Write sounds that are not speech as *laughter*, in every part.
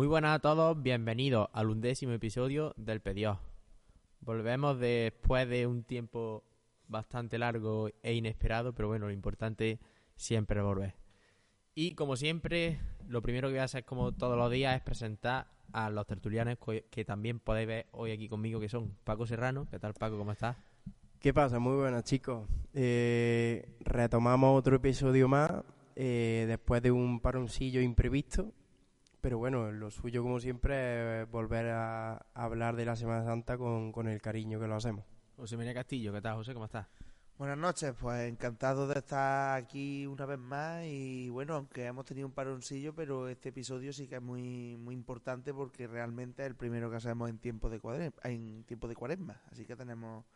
Muy buenas a todos, bienvenidos al undécimo episodio del Pedió. Volvemos después de un tiempo bastante largo e inesperado, pero bueno, lo importante siempre es volver. Y como siempre, lo primero que voy a hacer como todos los días es presentar a los tertulianos que- que también podéis ver hoy aquí conmigo, que son Paco Serrano. ¿Qué tal Paco? ¿Cómo estás? ¿Qué pasa? Muy buenas, chicos. Eh, retomamos otro episodio más eh, después de un paroncillo imprevisto. Pero bueno, lo suyo, como siempre, es volver a, hablar de la Semana Santa con, con el cariño que lo hacemos. José María Castillo, ¿qué tal José? ¿Cómo estás? Buenas noches, pues encantado de estar aquí una vez más y bueno, aunque hemos tenido un paroncillo, pero este episodio sí que es muy muy importante porque realmente es el primero que hacemos en tiempo de cuaresma, en tiempo de cuaresma, así que tenemos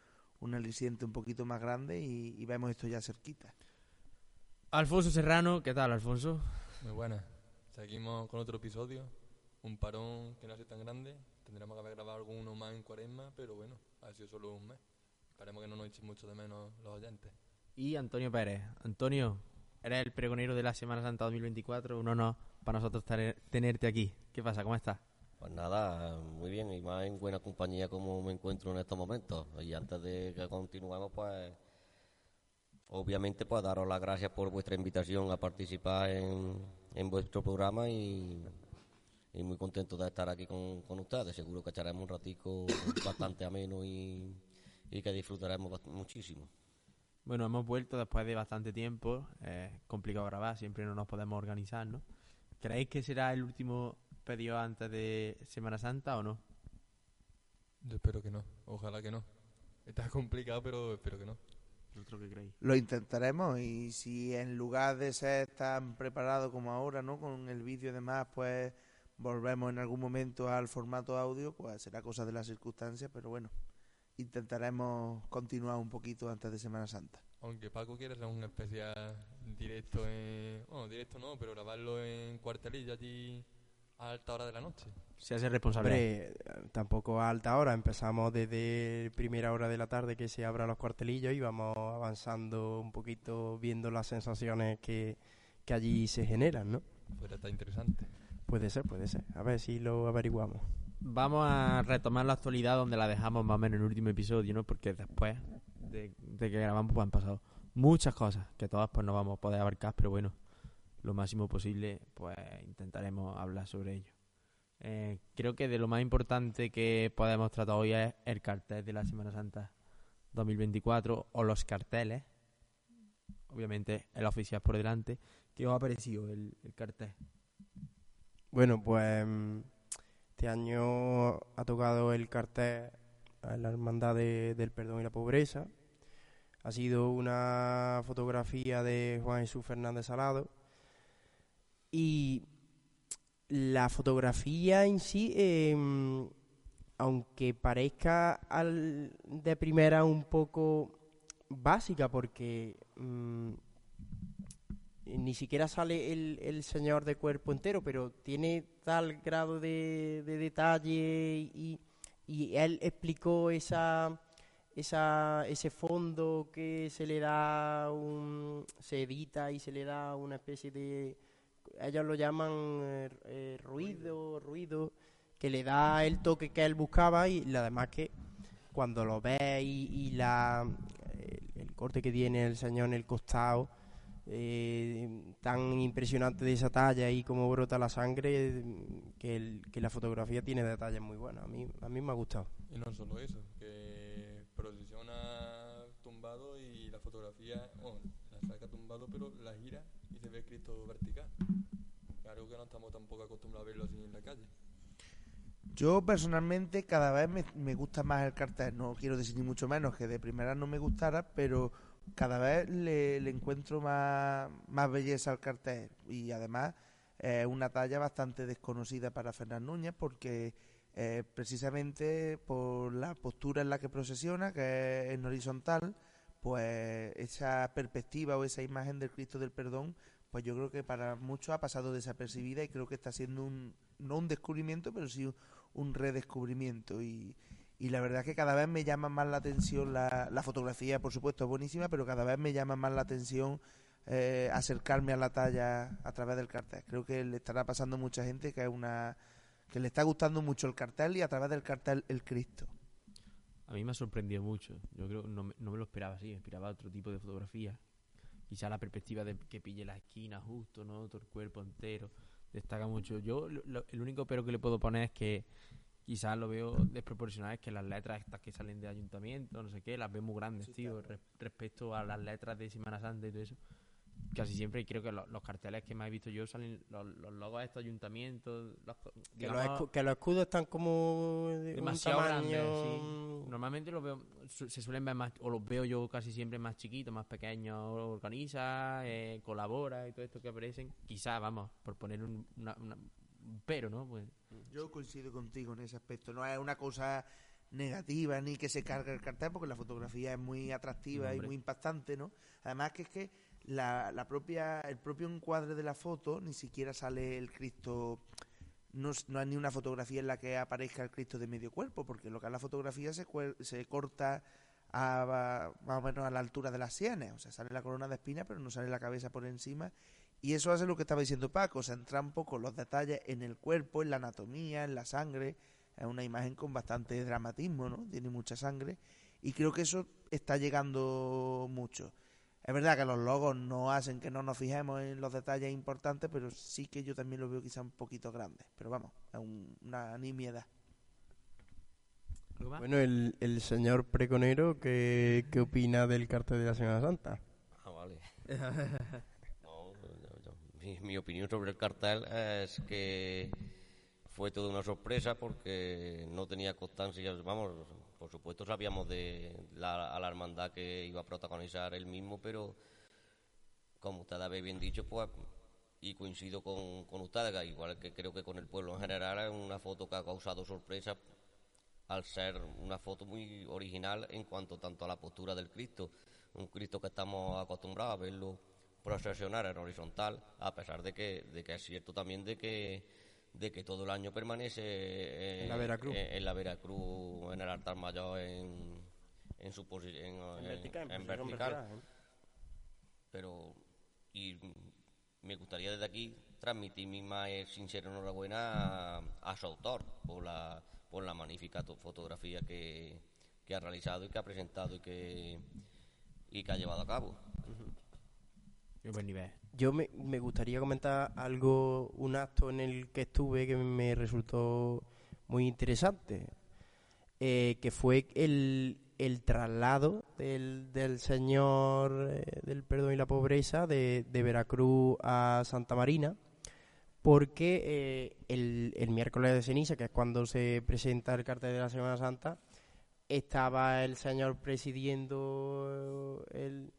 un aliciente un poquito más grande y, y vemos esto ya cerquita. Alfonso Serrano, ¿qué tal Alfonso? Muy buenas. Seguimos con otro episodio. Un parón que no hace tan grande. Tendremos que haber grabado alguno más en cuaresma, pero bueno, ha sido solo un mes. Esperemos que no nos echen mucho de menos los oyentes. Y Antonio Pérez. Antonio, eres el pregonero de la Semana Santa 2024. Un honor para nosotros tener- tenerte aquí. ¿Qué pasa? ¿Cómo estás? Pues nada, muy bien y más en buena compañía como me encuentro en estos momentos. Y antes de que continuemos, pues obviamente pues daros las gracias por vuestra invitación a participar en, en vuestro programa y, y muy contento de estar aquí con, con ustedes. Seguro que echaremos un ratico *coughs* bastante ameno y, y que disfrutaremos muchísimo. Bueno, hemos vuelto después de bastante tiempo. Es complicado grabar, siempre no nos podemos organizar, ¿no? ¿Creéis que será el último pedido antes de Semana Santa o no? Yo espero que no. Ojalá que no. Está complicado, pero espero que no. Lo intentaremos y si en lugar de ser tan preparado como ahora, ¿no? Con el vídeo y demás, pues volvemos en algún momento al formato audio, pues será cosa de las circunstancias, pero bueno, intentaremos continuar un poquito antes de Semana Santa. Aunque Paco quiere hacer un especial directo en... Bueno, directo no, pero grabarlo en cuartelillo allí a alta hora de la noche. Se hace responsable. Hombre, tampoco a alta hora. Empezamos desde primera hora de la tarde que se abran los cuartelillos y vamos avanzando un poquito viendo las sensaciones que, que allí se generan, ¿no? Podría estar interesante. Puede ser, puede ser. A ver si lo averiguamos. Vamos a retomar la actualidad donde la dejamos más o menos en el último episodio, ¿no? Porque después de, de que grabamos pues han pasado muchas cosas que todas pues no vamos a poder abarcar, pero bueno, lo máximo posible pues intentaremos hablar sobre ello. Eh, creo que de lo más importante que podemos tratar hoy es el cartel de la Semana Santa 2024 o los carteles. Obviamente el oficial por delante. ¿Qué os ha parecido el, el cartel? Bueno, pues este año ha tocado el cartel a la Hermandad de- del Perdón y la Pobreza. Ha sido una fotografía de Juan Jesús Fernández Salado. Y la fotografía en sí, em, aunque parezca de primera un poco básica, porque mm, ni siquiera sale el, señor de cuerpo entero, pero tiene tal grado de, de detalle y, y él explicó esa, esa, ese fondo que se le da, un, se edita y se le da una especie de, ellos lo llaman eh, eh, ruido, ruido, que le da el toque que él buscaba y la demás que cuando lo ves y, la, el, el corte que tiene el señor en el costado, eh, tan impresionante de esa talla y cómo brota la sangre, que la fotografía tiene detalles muy buenos. A mí, a mí me ha gustado. Y no solo eso, que procesiona tumbado y la fotografía, bueno, la saca tumbado, pero la gira y se ve Cristo vertical. Estamos tampoco acostumbrados a verlo así en la calle. Yo personalmente cada vez me, gusta más el cartel. No quiero decir ni mucho menos que de primera no me gustara, pero cada vez le, encuentro más, más belleza al cartel. Y además es una talla bastante desconocida para Fernán Núñez porque eh, precisamente por la postura en la que procesiona, que es en horizontal, pues esa perspectiva o esa imagen del Cristo del Perdón, pues yo creo que para muchos ha pasado desapercibida y creo que está siendo un, no un descubrimiento, pero sí un, redescubrimiento. Y, y la verdad es que cada vez me llama más la atención la, fotografía, por supuesto, es buenísima, pero cada vez me llama más la atención eh, acercarme a la talla a través del cartel. Creo que le estará pasando mucha gente que es una que le está gustando mucho el cartel y a través del cartel el Cristo. A mí me ha sorprendido mucho. Yo creo no, me- no me lo esperaba así. Esperaba otro tipo de fotografía. Quizá la perspectiva de que pille la esquina justo, ¿no? Todo el cuerpo entero. Destaca mucho. Yo, lo- lo- el único pero que le puedo poner es que quizás lo veo desproporcional. Es que las letras estas que salen de ayuntamiento, no sé qué, las veo muy grandes, tío. re- respecto a las letras de Semana Santa y todo eso. Casi siempre creo que lo- los carteles que más he visto yo salen los, los logos de estos ayuntamientos. los Que, los digamos, escu- que los escudos están como de demasiado un tamaño... grandes, sí. Normalmente los veo, su- se suelen ver más, o los veo yo casi siempre más chiquitos, más pequeños, organiza, eh, colabora y todo esto que aparecen. Quizás, vamos, por poner un, una- una- un pero, ¿no? Pues Yo coincido contigo en ese aspecto. No es una cosa negativa ni que se cargue el cartel porque la fotografía es muy atractiva No, y muy impactante, ¿no? Además que es que la, la propia el propio encuadre de la foto ni siquiera sale el Cristo no, no hay ni una fotografía en la que aparezca el Cristo de medio cuerpo porque lo que es la fotografía se, se corta a, más o menos a la altura de las sienes, o sea, sale la corona de espinas pero no sale la cabeza por encima y eso hace lo que estaba diciendo Paco, centrar un poco los detalles en el cuerpo, en la anatomía, en la sangre. Es una imagen con bastante dramatismo, ¿no? Tiene mucha sangre. Y creo que eso está llegando mucho. Es verdad que los logos no hacen que no nos fijemos en los detalles importantes, pero sí que yo también lo veo quizá un poquito grande. Pero vamos, es un- una nimiedad. Bueno, el, el señor pregonero, ¿qué, ¿qué opina del cartel de la Semana Santa? Ah, vale. *laughs* No, yo- yo- mi, mi opinión sobre el cartel es que fue toda una sorpresa porque no tenía constancia. Vamos, por supuesto sabíamos de la, a la hermandad que iba a protagonizar él mismo, pero como ustedes habéis bien dicho, pues, y coincido con, con ustedes, igual que creo que con el pueblo en general, es una foto que ha causado sorpresa al ser una foto muy original en cuanto tanto a la postura del Cristo, un Cristo que estamos acostumbrados a verlo procesionar en horizontal, a pesar de que, de que es cierto también de que de que todo el año permanece eh, En la Veracruz. en, en la Veracruz, en el altar mayor, en, en su posición en, vertical, en posición vertical vertical, ¿eh? pero y me gustaría desde aquí transmitir mi más sincera enhorabuena a, a su autor por la por la magnífica to- fotografía que, que ha realizado y que ha presentado y que y que ha llevado a cabo. Qué buen nivel. Yo me, gustaría comentar algo, un acto en el que estuve que me resultó muy interesante, eh, que fue el, el traslado del, del Señor eh, del Perdón y la Pobreza de, de Veracruz a Santa Marina, porque eh, el, el miércoles de ceniza, que es cuando se presenta el cartel de la Semana Santa, estaba el Señor presidiendo el,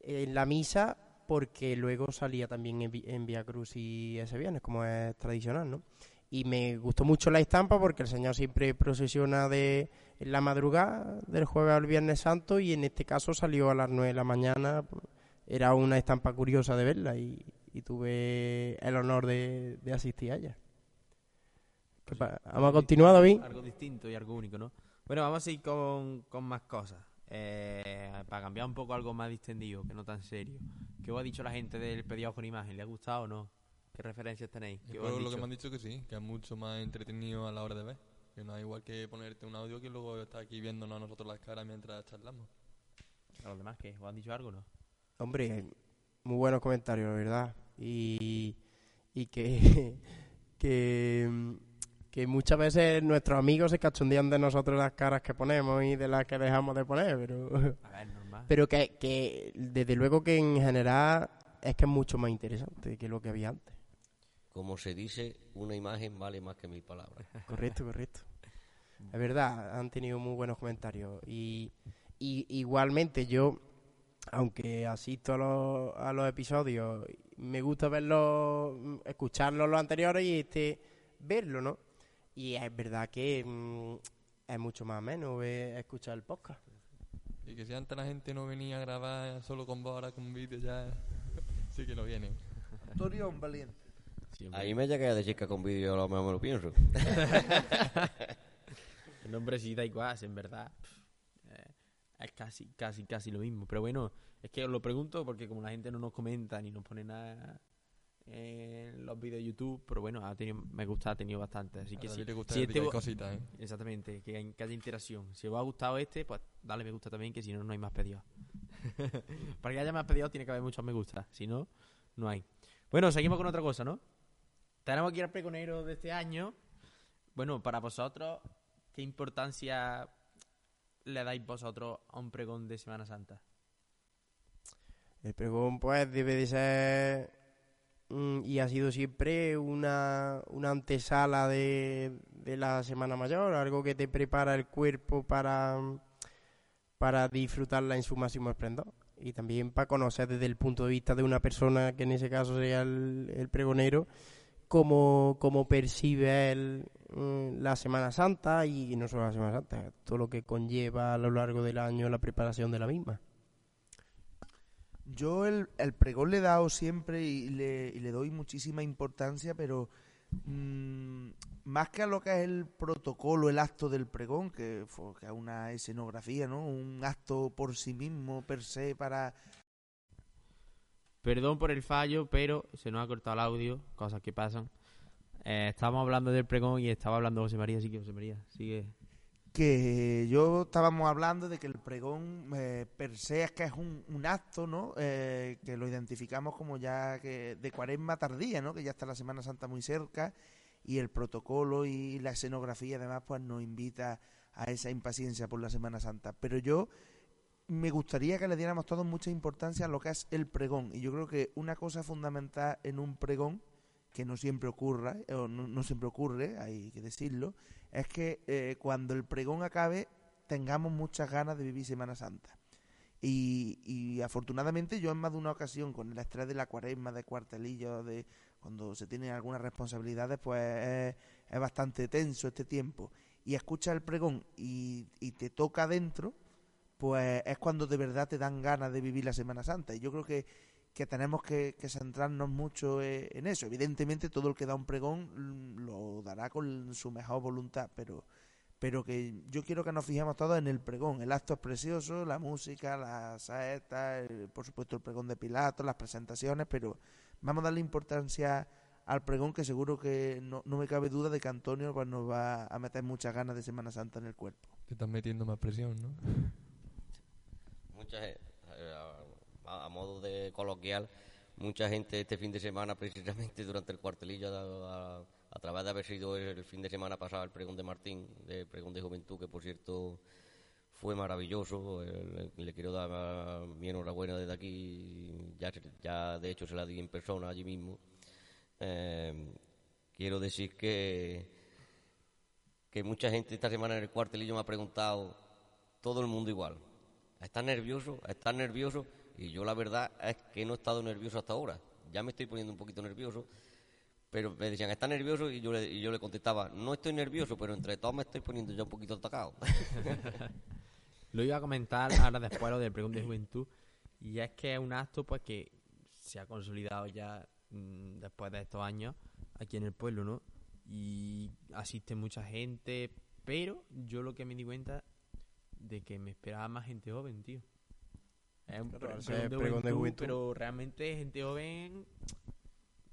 en la misa porque luego salía también en, en Via Cruz y ese viernes, como es tradicional, ¿no? Y me gustó mucho la estampa porque el Señor siempre procesiona de la madrugada del jueves al viernes santo y en este caso salió a las 9 de la mañana. Era una estampa curiosa de verla y, y tuve el honor de, de asistir a ella. ¿Qué pa- ¿Vamos a continuar, David? Algo distinto y algo único, ¿no? Bueno, vamos a ir con, con más cosas. Eh, para cambiar un poco algo más distendido, que no tan serio. ¿Qué os ha dicho la gente del pedido con imagen? ¿Le ha gustado o no? ¿Qué referencias tenéis? ¿Qué Yo lo que dicho? me han dicho que sí, que es mucho más entretenido a la hora de ver. Que no es igual que ponerte un audio que luego estar aquí viéndonos a nosotros las caras mientras charlamos. ¿A los demás qué? ¿Os han dicho algo o no? Hombre, muy buenos comentarios, la verdad. Y, y que, *laughs* que, que muchas veces nuestros amigos se cachondean de nosotros las caras que ponemos y de las que dejamos de poner, pero, A ver, normal. *laughs* pero que, que desde luego que en general es que es mucho más interesante que lo que había antes. como se dice, una imagen vale más que mil palabras. *laughs* Correcto, correcto. Es verdad, han tenido muy buenos comentarios. Y, y igualmente yo, aunque asisto a los, a los episodios, me gusta verlos, escucharlos los anteriores y este verlo, ¿no? Y es verdad que mm, es mucho más menos escuchar el podcast. Y que si antes la gente no venía a grabar solo con voz, ahora con vídeo ya *laughs* sí que no vienen. Un valiente. Sí, hombre. Ahí me llegué a decir que con vídeo a lo me lo pienso. *laughs* El nombre sí da igual, en verdad. eh, es casi, casi, casi lo mismo. Pero bueno, es que os lo pregunto porque como la gente no nos comenta ni nos pone nada en los vídeos de YouTube, pero bueno, ha tenido, me gusta, ha tenido bastante. Así A que David sí, le gusta si ver este cositas, ¿eh? Exactamente, que, hay- que haya interacción. Si os ha gustado este, pues dale me gusta también, que si no, no hay más pedidos. *laughs* Para que haya más pedidos tiene que haber muchos me gusta. Si no, no hay. Bueno, seguimos con otra cosa, ¿no? Tenemos aquí al pregonero de este año. Bueno, para vosotros, ¿qué importancia le dais vosotros a un pregón de Semana Santa? El pregón, pues, debe de ser y ha sido siempre una, una antesala de, de la Semana Mayor, algo que te prepara el cuerpo para, para disfrutarla en su máximo esplendor. Y también para conocer desde el punto de vista de una persona, que en ese caso sería el, el pregonero, cómo, cómo percibe él mm, la Semana Santa y no solo la Semana Santa, todo lo que conlleva a lo largo del año la preparación de la misma. Yo el, el pregón le he dado siempre y le, y le doy muchísima importancia, pero mm, más que a lo que es el protocolo, el acto del pregón, que es una escenografía, ¿no? Un acto por sí mismo, per se, para... Perdón por el fallo, pero se nos ha cortado el audio, cosas que pasan. Eh, estábamos hablando del pregón y estaba hablando José María, así que José María, sigue. Que yo estábamos hablando de que el pregón eh, per se es que es un, un acto, ¿no? Eh, que lo identificamos como ya que de cuaresma tardía, ¿no? Que ya está la Semana Santa muy cerca y el protocolo y la escenografía además pues nos invita a esa impaciencia por la Semana Santa. Pero yo me gustaría que le diéramos todos mucha importancia a lo que es el pregón y yo creo que una cosa fundamental en un pregón que no siempre ocurra, eh, o no, siempre ocurre, hay que decirlo, es que eh, cuando el pregón acabe tengamos muchas ganas de vivir Semana Santa. Y, y afortunadamente yo en más de una ocasión, con el estrés de la cuaresma, de cuartelillo, de cuando se tienen algunas responsabilidades, pues es, es bastante tenso este tiempo. Y escuchas el pregón y, y te toca dentro, pues es cuando de verdad te dan ganas de vivir la Semana Santa. Y yo creo que, que tenemos que, que centrarnos mucho eh, en eso. Evidentemente todo el que da un pregón mm, lo dará con su mejor voluntad, pero pero que yo quiero que nos fijemos todos en el pregón. El acto es precioso, la música, las saetas, el- por supuesto el pregón de Pilato, las presentaciones, pero vamos a darle importancia al pregón que seguro que no, no me cabe duda de que Antonio pues, nos va a meter muchas ganas de Semana Santa en el cuerpo. Te estás metiendo más presión, ¿no? Mucha ge- eh, a, a coloquial, mucha gente este fin de semana, precisamente durante el cuartelillo, a, a- través de haber sido el fin de semana pasado el pregón de Martín, el pregón de juventud, que por cierto fue maravilloso. Le, quiero dar mi enhorabuena desde aquí, ya, ya de hecho se la di en persona allí mismo. Eh, quiero decir que, que mucha gente esta semana en el cuartelillo me ha preguntado, todo el mundo igual. ¿Estás nervioso? ¿Estás nervioso? Y yo la verdad es que no he estado nervioso hasta ahora. Ya me estoy poniendo un poquito nervioso. Pero me decían, ¿estás nervioso? Y yo le, y yo le contestaba, no estoy nervioso, pero entre todos me estoy poniendo ya un poquito atacado. *laughs* Lo iba a comentar ahora después lo del pregón de juventud. Y es que es un acto pues que se ha consolidado ya mm, después de estos años aquí en el pueblo, ¿no? Y asiste mucha gente, pero yo lo que me di cuenta de que me esperaba más gente joven, tío. Es un Claro, pre- al pregón ser de pregón de juventud, juventud. pero realmente gente joven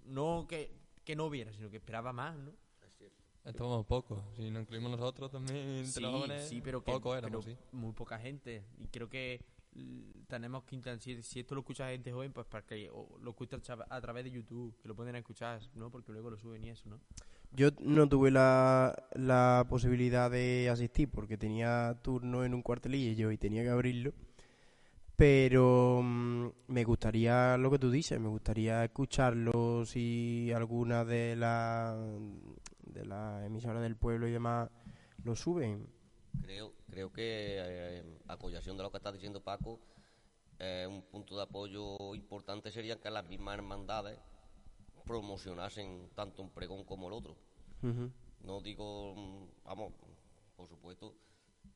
no que, que no hubiera, sino que esperaba más, ¿no? Estábamos pocos. Si nos incluimos nosotros también entre Sí, los jóvenes, sí, pero que pocos éramos, pero sí. muy poca gente. Y creo que tenemos que intentar, si, si esto lo escucha gente joven, pues para que o lo tra- a través de YouTube, que lo pueden escuchar, ¿no? Porque luego lo suben y eso, ¿no? Yo no tuve la, la posibilidad de asistir porque tenía turno en un cuartelillo y tenía que abrirlo. Pero mm, me gustaría lo que tú dices, me gustaría escucharlo si alguna de las de las emisoras del pueblo y demás lo suben. Creo, creo que eh, a apoyación de lo que está diciendo Paco, eh, un punto de apoyo importante sería que las mismas hermandades promocionasen tanto un pregón como el otro. No digo, mm, vamos, por supuesto,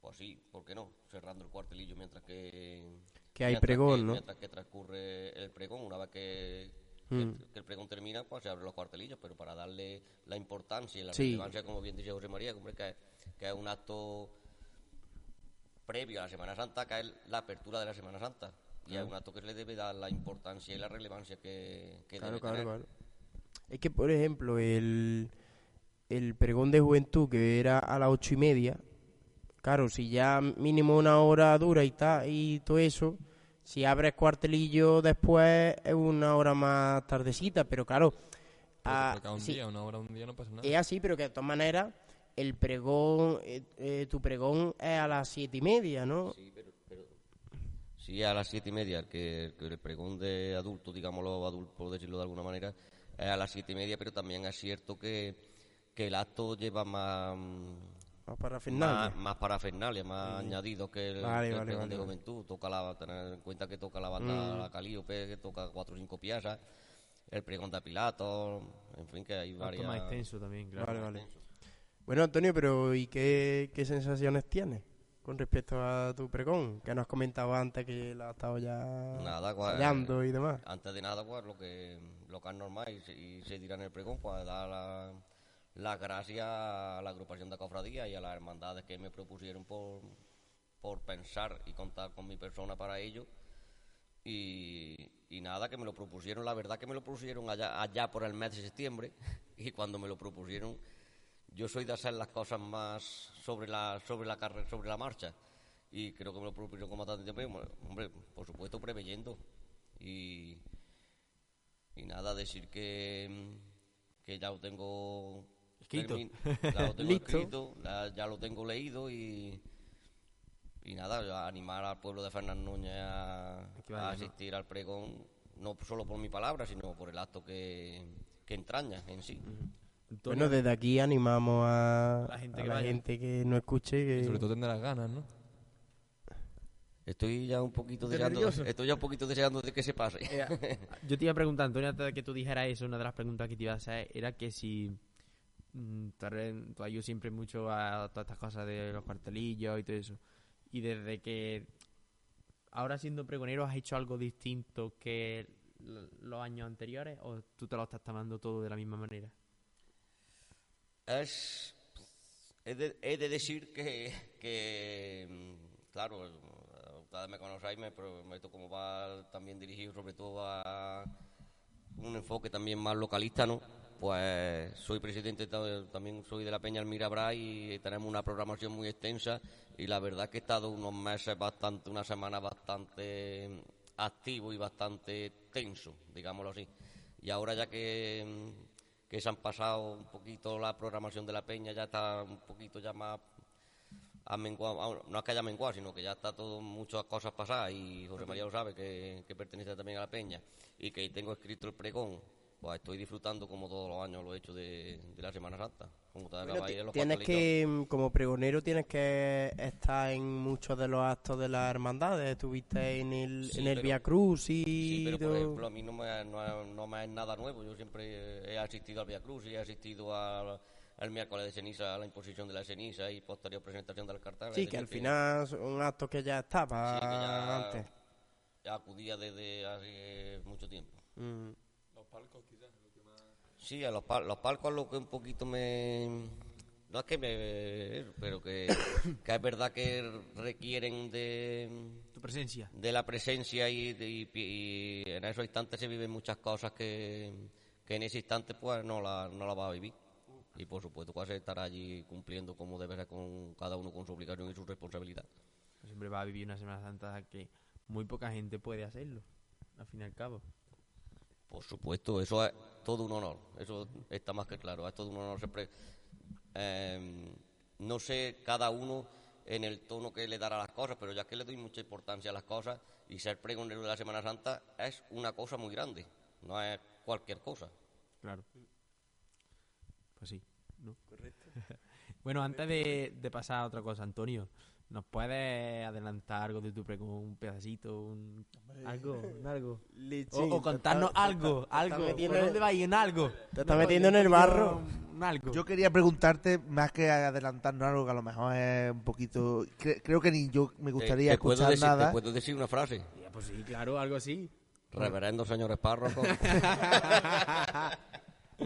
pues sí, ¿por qué no? Cerrando el cuartelillo mientras que... Que hay mientras pregón, que- ¿no? Mientras que transcurre el pregón, una vez que, Mm. que- que el pregón termina, pues se abren los cuartelillos, pero para darle la importancia y la Sí. relevancia, como bien dice José María, hombre, que, que es un acto previo a la Semana Santa, que es la apertura de la Semana Santa. Y es un acto que le debe dar la importancia y la relevancia que, que Claro, debe claro, tener. claro. Es que, por ejemplo, el, el pregón de juventud que era a las ocho y media, claro, si ya mínimo una hora dura y tal, y todo eso, si abres cuartelillo después es una hora más tardecita, pero claro, Pero ah, un sí, día, una hora, un día no pasa nada. es así, pero que de todas maneras, el pregón, eh, eh, tu pregón es a las siete y media, ¿no? Sí, pero, pero sí, a las siete y media, el que, que el pregón de adulto, digámoslo, adulto, por decirlo de alguna manera, es a las siete y media, pero también es cierto que, que el acto lleva más, Más para más, más parafernalia, más añadido que el, Vale, que el vale, pregón vale, de vale. juventud. Toca la, tener en cuenta que toca la banda La Calíope, que toca cuatro o cinco piezas, el pregón de Pilato, en fin, que hay Acto varias... más extenso también, claro. Vale, vale. Bueno, Antonio, pero ¿y qué, qué sensaciones tienes con respecto a tu pregón? Que nos has comentado antes que la has estado ya Nada, pues, y demás. Antes de nada, pues lo que, lo que es normal y se, y se dirá en el pregón, pues dar la- las gracias a la agrupación de cofradías y a las hermandades que me propusieron por, por pensar y contar con mi persona para ello. Y, nada, que me lo propusieron, la verdad que me lo propusieron allá, allá por el mes de septiembre. *laughs* Y cuando me lo propusieron yo soy de hacer las cosas más sobre la sobre la carrera sobre la marcha. Y creo que me lo propusieron con bastante tiempo. Hombre por supuesto preveyendo. Y y nada decir que que ya tengo Escrito. termin- ya *laughs* lo tengo Listo. escrito ya, ya lo tengo leído y y nada animar al pueblo de Fernán Núñez a, asistir al pregón no solo por mi palabra sino por el acto que, que entraña en sí Bueno, desde aquí animamos a La gente a que la vaya. gente que no escuche Y que... sobre todo tendrás ganas, ¿no? Estoy ya un poquito ¿Estás deseando, nervioso? estoy ya un poquito deseando de que se pase. yo te iba a preguntar, Antonio, antes de que tú dijeras eso, una de las preguntas que te iba a hacer era que si mm, tú, eres- tú ayudas siempre mucho a todas estas cosas de los cartelillos y todo eso. Y desde que ahora siendo pregonero has hecho algo distinto que los años anteriores o tú te lo estás tomando todo de la misma manera. Es, he, de, he de decir que, que, mm, claro, ustedes me conocéis, me, pero esto como va también dirigido sobre todo a un enfoque también más localista, ¿no? Pues soy presidente, ta- también soy de la Peña Almira Bray y tenemos una programación muy extensa y la verdad que he estado unos meses bastante, una semana bastante activo y bastante tenso, digámoslo así. Y ahora ya que, mm, que se han pasado un poquito la programación de la Peña, ya está un poquito ya más menguado, ah, no es que haya menguado, sino que ya está todo, muchas cosas pasadas y José María lo sabe, que, que pertenece también a la Peña y que tengo escrito el pregón, pues estoy disfrutando como todos los años lo he hecho de, de la Semana Santa. Como te Bueno, los tienes pastelitos. que, mm, como pregonero, tienes que estar en muchos de los actos de las hermandades. Estuviste en el, Sí, en el pero- Via Cruz y Sí, pero por ejemplo, a mí no me, no, me es nada nuevo. Yo siempre he asistido al Via Cruz y he asistido al, miércoles de ceniza, a la imposición de la ceniza y posterior presentación del cartel. Sí, que al decir, final son actos que ya estaba sí, que ya, antes. ya acudía desde hace mucho tiempo. Mm. Los palcos, quizás. lo que más- Sí, a los, pal- los palcos lo que un poquito me... No es que me... pero que, que es verdad que requieren de, Tu presencia. de la presencia y, de- y- y en esos instantes se viven muchas cosas que, que en ese instante pues no la, no la va a vivir. Y por supuesto que se estará allí cumpliendo como debe ser con cada uno con su obligación y su responsabilidad. Siempre va a vivir una Semana Santa que muy poca gente puede hacerlo, al fin y al cabo. Por supuesto, eso es todo un honor, eso está más que claro, es todo un honor siempre. eh, no sé cada uno en el tono que le dará a las cosas, pero ya que le doy mucha importancia a las cosas y ser pregonero de la Semana Santa es una cosa muy grande, no es cualquier cosa. Claro. Pues sí. ¿no? *laughs* bueno, antes de, de pasar a otra cosa, Antonio, ¿nos puedes adelantar algo de tu pregón? Un pedacito, un... algo, un algo. O, contarnos algo, te está algo. metiendo ¿Por en- dónde vais? En algo. Te está metiendo en el barro. Un algo. Yo quería preguntarte, más que adelantarnos algo que a lo mejor es un poquito... cre- creo que ni yo me gustaría Te- escuchar decir- nada. Te puedo decir una frase. Ya, pues sí, claro, algo así. Reverendo señores párrocos. *laughs*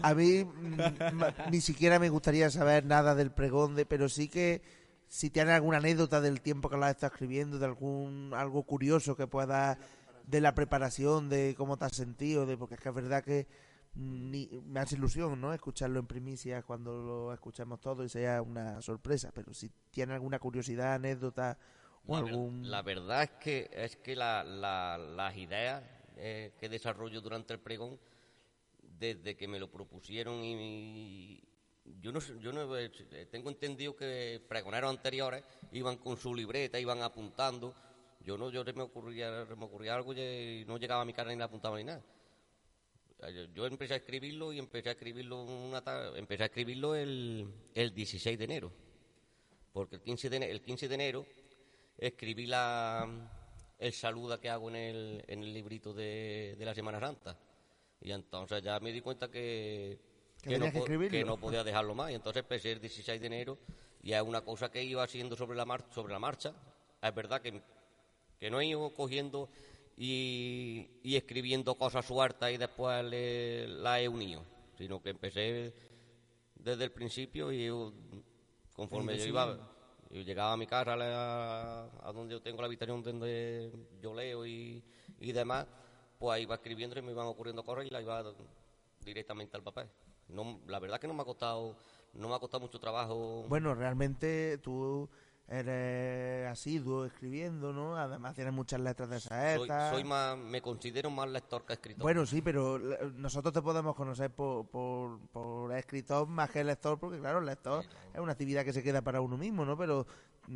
A mí mm, ni siquiera me gustaría saber nada del pregón, de, pero sí que si tienes alguna anécdota del tiempo que has estado escribiendo, de algún algo curioso que pueda de la preparación, de cómo te has sentido, de porque es que es verdad que mm, ni- me hace ilusión, ¿no? Escucharlo en primicia cuando lo escuchamos todo y sea una sorpresa, pero si tienes alguna curiosidad, anécdota o La, ver- algún la verdad es que es que la- la- las ideas eh, que desarrollo durante el pregón, desde que me lo propusieron y- yo no yo no eh, tengo entendido que pregoneros anteriores iban con su libreta, iban apuntando. Yo no, yo me ocurría, me ocurría algo y no llegaba a mi cara ni le apuntaba ni nada. Yo- Yo empecé a escribirlo y empecé a escribirlo una empecé a escribirlo el, el 16 de enero. Porque el 15 de, ene- el 15 de enero escribí la, el saludo que hago en el, en el librito de, de la Semana Santa. Y entonces ya me di cuenta que, Que que no, escribirlo. que no podía dejarlo más. Y entonces empecé el 16 de enero y es una cosa que iba haciendo sobre la, mar- sobre la marcha. Es verdad que, que no he ido cogiendo y, y escribiendo cosas sueltas y después le, la he unido, sino que empecé desde el principio y yo, conforme yo iba, yo llegaba a mi casa, a, la- a donde yo tengo la habitación donde yo leo y, y demás, pues ahí iba escribiendo y me iban ocurriendo cosas y la iba directamente al papel. No, la verdad que no me ha costado, no me ha costado mucho trabajo. Bueno, realmente tú eres asiduo escribiendo, ¿no? Además tienes muchas letras de soy, saetas. soy más, me considero más lector que escritor. Bueno, sí, pero nosotros te podemos conocer por, por, por escritor más que lector, porque claro, el lector es una actividad que se queda para uno mismo, ¿no? Pero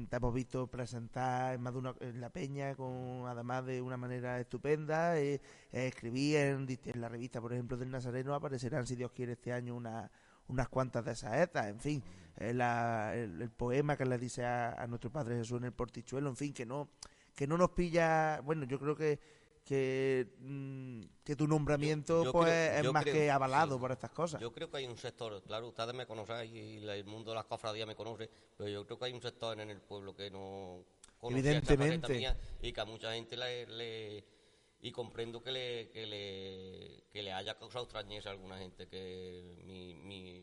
te hemos visto presentar en más de una en la peña, con además de una manera estupenda, eh, eh, escribí en la revista, por ejemplo, del Nazareno, aparecerán, si Dios quiere, este año una, unas cuantas de saetas, en fin, eh, la- el, el poema que le dice a, a nuestro Padre Jesús en el portichuelo, en fin, que no que no nos pilla, bueno, yo creo que que, mm, que tu nombramiento Yo- yo pues creo- es más creo, que avalado sí. por estas cosas. Yo creo que hay un sector, claro, ustedes me conocen y el mundo de las cofradías me conoce, pero yo creo que hay un sector en el pueblo que no faceta Evidentemente. mía y que a mucha gente le, le- y comprendo que le, que le que le haya causado extrañeza a alguna gente que mi, mi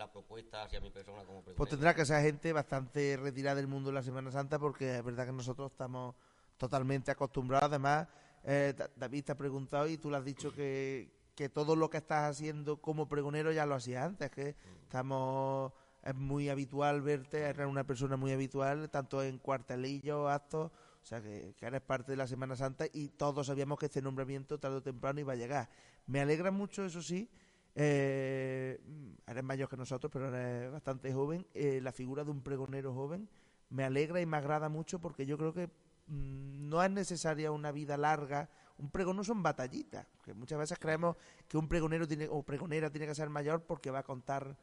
la, propuesta hacia mi persona como Pues pregonero. tendrá que ser gente bastante retirada del mundo de la Semana Santa porque es verdad que nosotros estamos totalmente acostumbrados. Además, eh, Da- David te ha preguntado y tú le has dicho que, que todo lo que estás haciendo como pregonero ya lo hacías antes, que estamos... Es muy habitual verte, eres una persona muy habitual, tanto en cuartelillos, actos, o sea que, que eres parte de la Semana Santa y todos sabíamos que este nombramiento tarde o temprano iba a llegar. Me alegra mucho, eso sí, eh, eres mayor que nosotros, pero eres bastante joven. eh, la figura de un pregonero joven me alegra y me agrada mucho porque yo creo que mm, no es necesaria una vida larga. Un pregonero son batallitas, que muchas veces creemos que un pregonero tiene o pregonera tiene que ser mayor porque va a contar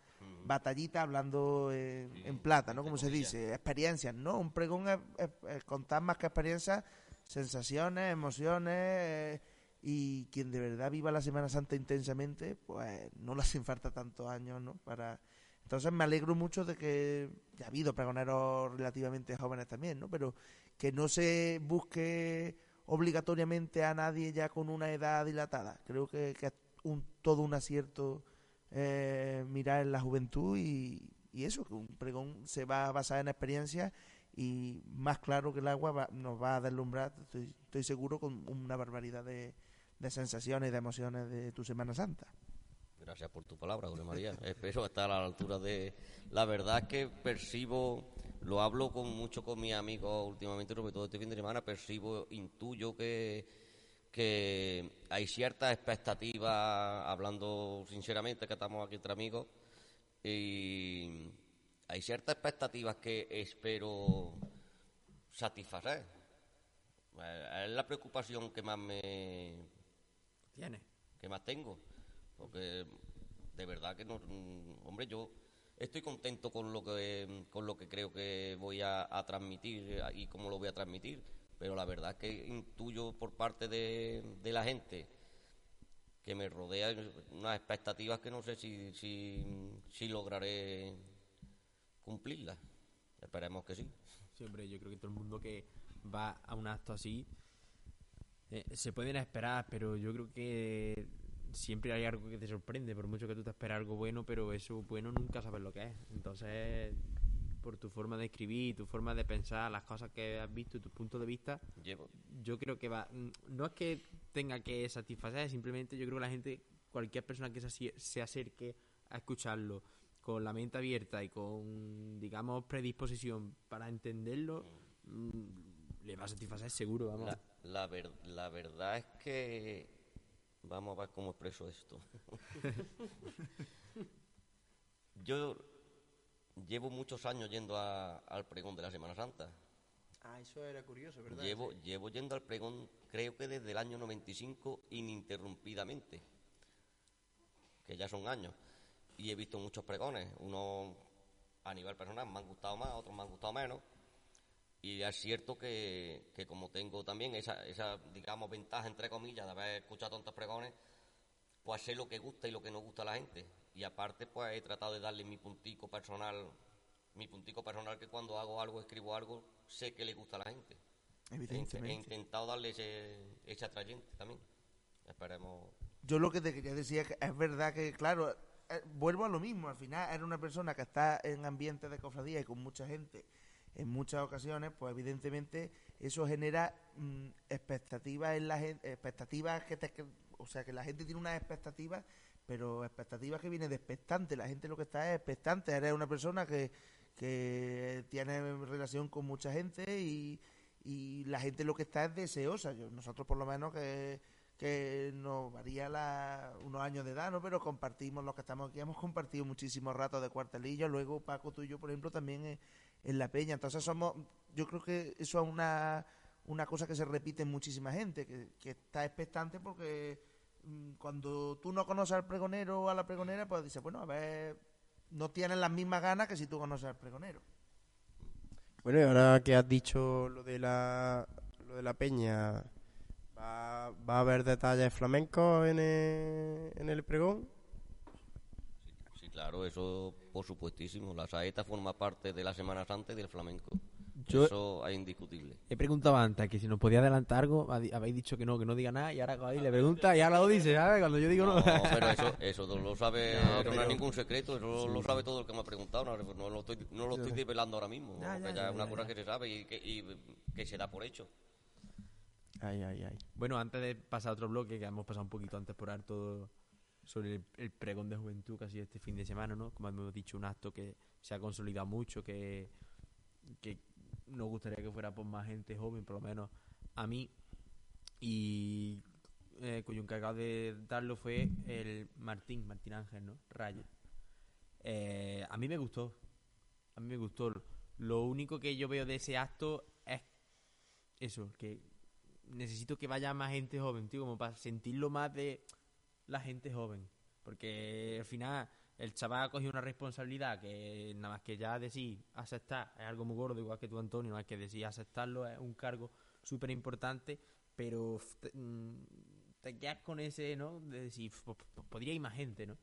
batallitas hablando en, en plata, ¿no? Como se dice, experiencias, ¿no? Un pregón es, es- es contar más que experiencias, sensaciones, emociones, eh, y quien de verdad viva la Semana Santa intensamente, pues no le hacen falta tantos años, ¿no? Para... Entonces me alegro mucho de que ya ha habido pregoneros relativamente jóvenes también, ¿no? Pero que no se busque obligatoriamente a nadie ya con una edad dilatada. Creo que, que es un, todo un acierto eh, mirar en la juventud y, y eso, que un pregón se va a basar en experiencia y más claro que el agua va- nos va a deslumbrar, estoy, estoy seguro, con una barbaridad de, de sensaciones y de emociones de tu Semana Santa. Gracias por tu palabra, José María. *laughs* Espero estar a la altura de... La verdad es que percibo, lo hablo con mucho con mis amigos últimamente, sobre todo este fin de semana, percibo, intuyo que, que hay ciertas expectativas, hablando sinceramente, que estamos aquí entre amigos, y hay hay ciertas expectativas que espero satisfacer. Eh, Es la preocupación que más me Tiene. que más tengo. Porque de verdad que no. Hombre, yo estoy contento con lo que, con lo que creo que voy a, a transmitir eh, y cómo lo voy a transmitir. Pero la verdad es que intuyo por parte de, de la gente que me rodea unas expectativas que no sé si, si, si lograré cumplirlas. Esperemos que sí. Sí, hombre, yo creo que todo el mundo que va a un acto así eh, se pueden esperar, pero yo creo que siempre hay algo que te sorprende, por mucho que tú te esperes algo bueno, pero eso bueno nunca sabes lo que es. Entonces, por tu forma de escribir, tu forma de pensar, las cosas que has visto, tu punto de vista, Llevo, yo creo que va. mm, No es que tenga que satisfacer, simplemente yo creo que la gente, cualquier persona que se, se acerque a escucharlo con la mente abierta y con, digamos, predisposición para entenderlo, mm, le va a satisfacer seguro, vamos. La, la, ver- la verdad es que vamos a ver cómo expreso esto. *laughs* Yo llevo muchos años yendo a- al pregón de la Semana Santa. Ah, eso era curioso, ¿verdad? Llevo, Sí. llevo yendo al pregón, creo que desde el año 95, ininterrumpidamente, que ya son años. Y he visto muchos pregones, unos a nivel personal me han gustado más, otros me han gustado menos. Y es cierto que, que como tengo también esa, esa, digamos, ventaja, entre comillas, de haber escuchado tantos pregones, pues sé lo que gusta y lo que no gusta a la gente. Y aparte, pues he tratado de darle mi puntico personal, mi puntico personal que cuando hago algo, escribo algo, sé que le gusta a la gente. He, he Evidentemente. intentado darle ese, ese atrayente también. Esperemos. Yo lo que te quería decir es que es verdad que, claro, eh, vuelvo a lo mismo. Al final, era una persona que está en ambientes de cofradía y con mucha gente en muchas ocasiones, pues evidentemente eso genera mm, expectativas en la gente, expectativas que te, o sea, que la gente tiene unas expectativas, pero expectativas que vienen de expectante. La gente lo que está es expectante. Eres una persona que, que tiene relación con mucha gente y, y la gente lo que está es deseosa. Yo, nosotros por lo menos que que nos varía la, unos años de edad, ¿no? Pero compartimos, los que estamos aquí, hemos compartido muchísimos ratos de cuartelillo. Luego, Paco, tú y yo, por ejemplo, también en, en La Peña. Entonces, somos, yo creo que eso es una, una cosa que se repite en muchísima gente, que, está expectante porque mm, cuando tú no conoces al pregonero o a la pregonera, pues dices, bueno, a ver, no tienes las mismas ganas que si tú conoces al pregonero. Bueno, y ahora que has dicho lo de la, lo de la peña, ¿va, va a haber detalles flamencos en el, en el pregón? Claro, eso por supuestísimo. La saeta forma parte de la Semana Santa y del flamenco. Yo- Eso es indiscutible. He preguntado antes que si nos podía adelantar algo, habéis dicho que no, que no diga nada, y ahora ahí le pregunta y ahora lo dice, ¿sabes? Cuando yo digo no. No, pero eso, eso no lo sabe, *laughs* No, es ningún secreto, eso lo sabe todo el que me ha preguntado, no, no lo estoy, no lo estoy desvelando ahora mismo, Ya, porque ya, ya, ya, es una ya, cosa ya. que se sabe y que, y que se da por hecho. Ay, ay, ay. Bueno, antes de pasar a otro bloque, que hemos pasado un poquito antes por alto sobre el, el pregón de juventud que ha sido este fin de semana, ¿no? Como hemos dicho, un acto que se ha consolidado mucho, que, que nos gustaría que fuera por más gente joven, por lo menos a mí. Y eh, cuyo encargado de darlo fue el Martín, Martín Ángel, ¿no? Raya. Eh, a mí me gustó. A mí me gustó. Lo único que yo veo de ese acto es eso, que necesito que vaya más gente joven, tío, como para sentirlo más de la gente joven. Porque al final el chaval ha cogido una responsabilidad que nada más que ya decir aceptar es algo muy gordo, igual que tú, Antonio, nada más que decir aceptarlo es un cargo súper importante, pero te, mm, te quedas con ese, ¿no? De decir, pues, podría ir más gente, ¿no?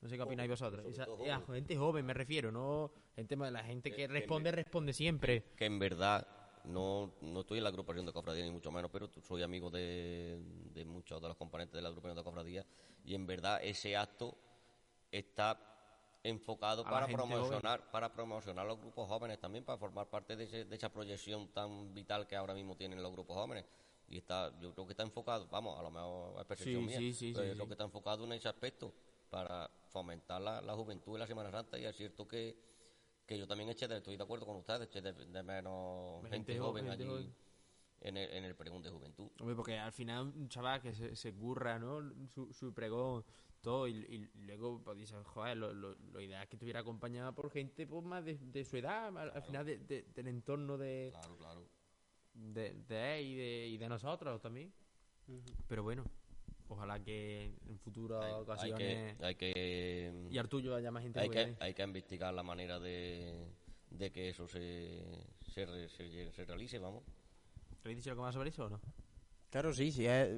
No sé qué opináis vosotros. Esa- todo eh, joven. gente joven me refiero, no gente, la gente Que- que que me- responde, responde siempre. Que en verdad no, no estoy en la agrupación de cofradía ni mucho menos, pero soy amigo de, de muchos de los componentes de la agrupación de cofradía y en verdad ese acto está enfocado para promocionar para promocionar los grupos jóvenes también para formar parte de, ese- de esa proyección tan vital que ahora mismo tienen los grupos jóvenes. Y está yo creo que está enfocado vamos a lo mejor es percepción Sí, mía sí, sí, pero yo creo que está enfocado en ese aspecto para fomentar la, la juventud en la Semana Santa y es cierto que que yo también eché de, estoy de acuerdo con ustedes eché de, de menos Gente gente, joven, gente allí joven. en el, en el pregón de juventud Hombre, porque al final un chaval que se, se curra, ¿no? Su, su pregón, todo. Y, y luego, pues dices, joder, lo, lo, lo ideal es que estuviera acompañada por gente pues más de, de su edad, al, al final de- de- del entorno de, Claro, claro. de, de él y de, y de nosotros también. Pero bueno, ojalá que en futuras Hay, hay ocasiones. que, hay que, Y al tuyo haya más gente hay que, ahí. hay que investigar la manera de, de que eso se, se, re- se, se realice, vamos. ¿Queréis decir algo más sobre eso o no? Claro, sí, sí. es-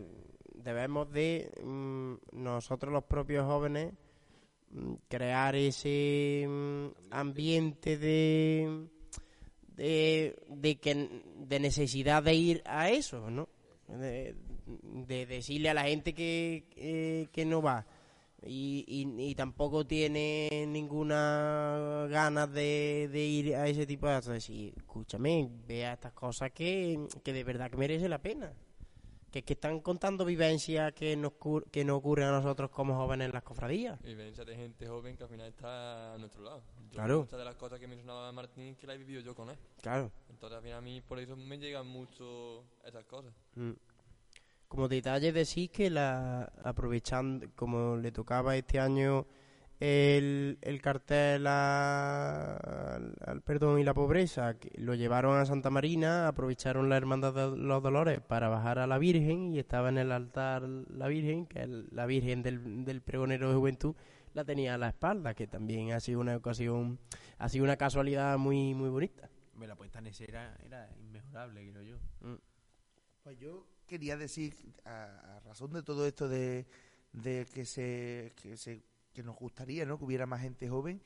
debemos de mm, nosotros los propios jóvenes mm, crear ese mm, ambiente de, de, de, que, de necesidad de ir a eso, ¿no? De, de decirle a la gente que, eh, que no va y, y, y tampoco tiene ninguna ganas de, de ir a ese tipo de actos. Decir, escúchame, vea estas cosas que, que de verdad que merece la pena. Que es que están contando vivencias que nos, que nos ocurren a nosotros como jóvenes en las cofradías. Vivencia de gente joven que al final está a nuestro lado. Yo Claro. Muchas de las cosas que mencionaba Martín que las he vivido yo con él. Claro. Entonces al final a mí por eso me llegan mucho esas cosas. Mm. Como detalle decir que la aprovechando, como le tocaba este año el, el cartel a- al, al perdón y la pobreza, que lo llevaron a Santa Marina, aprovecharon la Hermandad de los Dolores para bajar a la Virgen y estaba en el altar la Virgen, que es la Virgen del, del pregonero de juventud, la tenía a la espalda, que también ha sido una ocasión, ha sido una casualidad muy, muy bonita. La puesta en escena era, era inmejorable, creo yo. Pues yo quería decir, a, a razón de todo esto de, de que se que nos gustaría ¿no? que hubiera más gente joven,